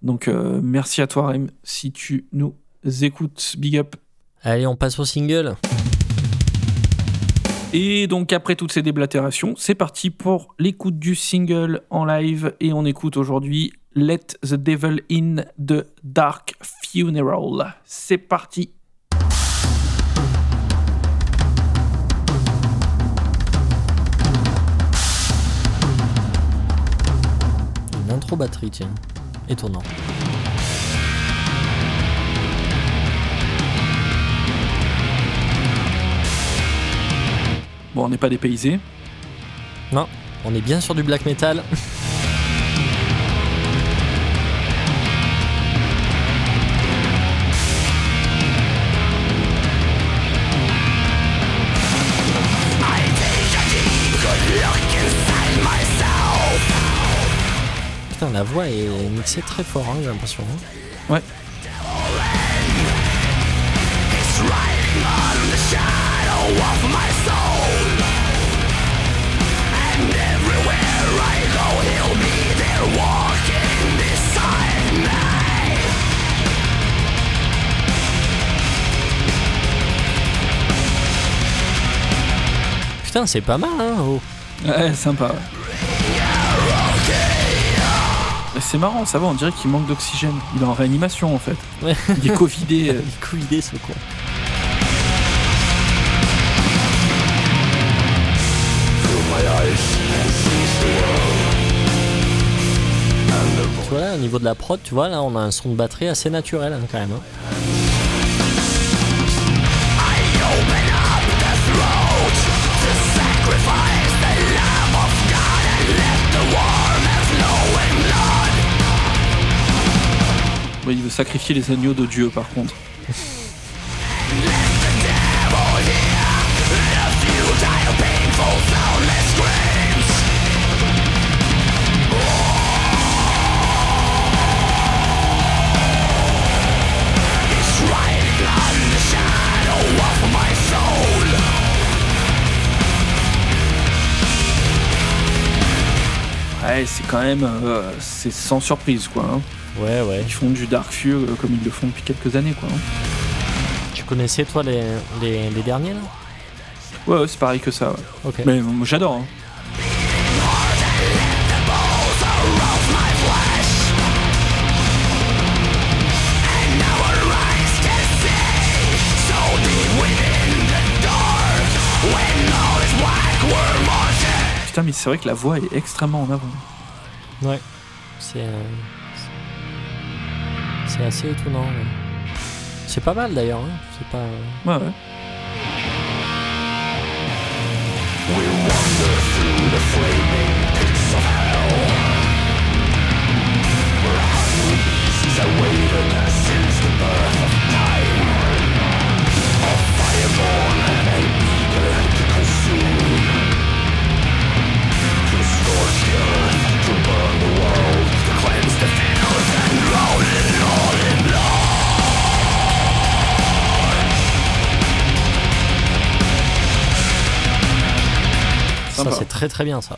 Donc euh, merci à toi Rem si tu nous écoutes. Big up. Allez, on passe au single. Et donc après toutes ces déblatérations, c'est parti pour l'écoute du single en live et on écoute aujourd'hui Let the Devil In de Dark Funeral. C'est parti. Intro batterie, tiens. Étonnant. Bon, on n'est pas dépaysé. Non, on est bien sur du black metal. [laughs] Putain, la voix est mixée très fort, hein, j'ai l'impression. hein. Ouais. Putain, c'est pas mal, hein. oh. Ouais, sympa. ouais. C'est marrant, ça va, on dirait qu'il manque d'oxygène. Il est en réanimation en fait. Ouais. Il est covidé. euh. [laughs] Il est covidé, ce con. Tu vois là, au niveau de la prod, tu vois là, on a un son de batterie assez naturel hein, quand même. hein. Il veut sacrifier les agneaux de Dieu par contre. Ouais, c'est quand même. euh, c'est sans surprise quoi. hein. Ouais, ouais. Ils font du Dark Fury euh, comme ils le font depuis quelques années quoi. hein. Tu connaissais toi les, les, les derniers là? Ouais, ouais, c'est pareil que ça. ouais. Ok. Mais moi j'adore. hein. Putain, putain, mais c'est vrai que la voix est extrêmement en avant. Ouais. C'est. euh, c'est- assez étonnant. ouais. C'est pas mal d'ailleurs. hein. C'est pas. Ouais, ouais. Ça, c'est très très bien ça.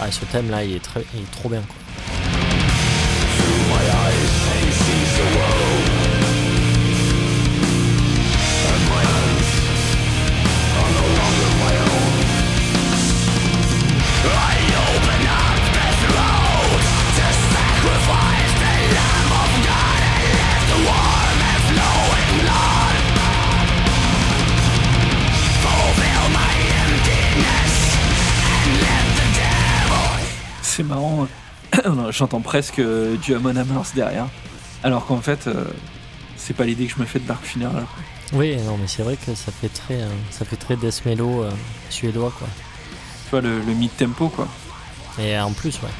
Ouais, ce thème là, il est, très, il est trop bien quoi. C'est marrant. [coughs] J'entends presque euh, du Amon Amarth derrière. Alors qu'en fait, euh, c'est pas l'idée que je me fais de Dark Funeral. Oui, non, mais c'est vrai que ça fait très, euh, ça fait très death mellow euh, suédois quoi. Tu vois, le, le mid-tempo, quoi. Et en plus, ouais.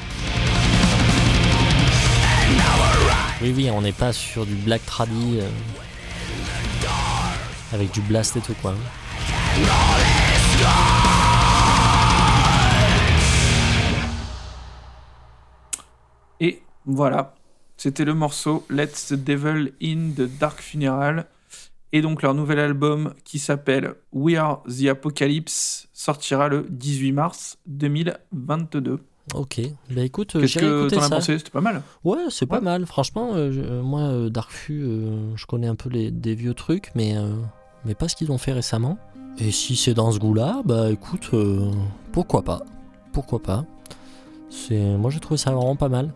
Oui, oui, on n'est pas sur du black tradi euh, avec du blast et tout quoi. Et voilà, c'était le morceau Let's the Devil in the Dark Funeral. Et donc leur nouvel album qui s'appelle We Are the Apocalypse sortira le 18 mars 2022. Ok, bah écoute, Qu'est-ce que t'en as pensé? C'était pas mal. Ouais, c'est pas Ouais. mal. Franchement, euh, euh, moi, euh, Darkfu, euh, je connais un peu les, des vieux trucs, mais, euh, mais pas ce qu'ils ont fait récemment. Et si c'est dans ce goût-là, bah écoute, pourquoi pas? Pourquoi pas? C'est, Moi, j'ai trouvé ça vraiment pas mal.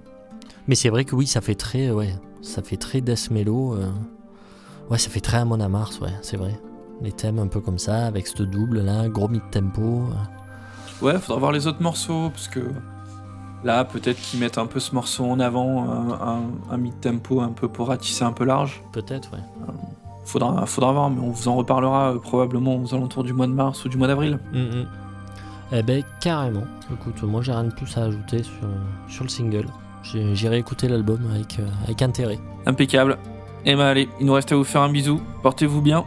Mais c'est vrai que oui, ça fait très, ouais, ça fait très death mellow. euh. Ouais, ça fait très Amon Amarth, ouais, c'est vrai. Les thèmes un peu comme ça, avec ce double là, gros mid-tempo. euh. Ouais, faudra voir les autres morceaux parce que là, peut-être qu'ils mettent un peu ce morceau en avant, un, un- un mid-tempo un peu pour ratisser un peu large. Peut-être, ouais. Faudra, faudra voir, mais on vous en reparlera euh, probablement aux alentours du mois de mars ou du mois d'avril. Mhm. Eh ben carrément. Écoute, moi j'ai rien de plus à ajouter sur, sur le single. J'ai- J'irai écouter l'album avec, euh, avec intérêt. Impeccable. Et ben allez, il nous reste à vous faire un bisou. Portez-vous bien.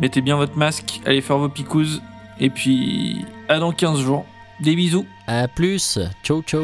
Mettez bien votre masque. Allez faire vos picouses. Et puis, à dans 15 jours. Des bisous. A plus, ciao ciao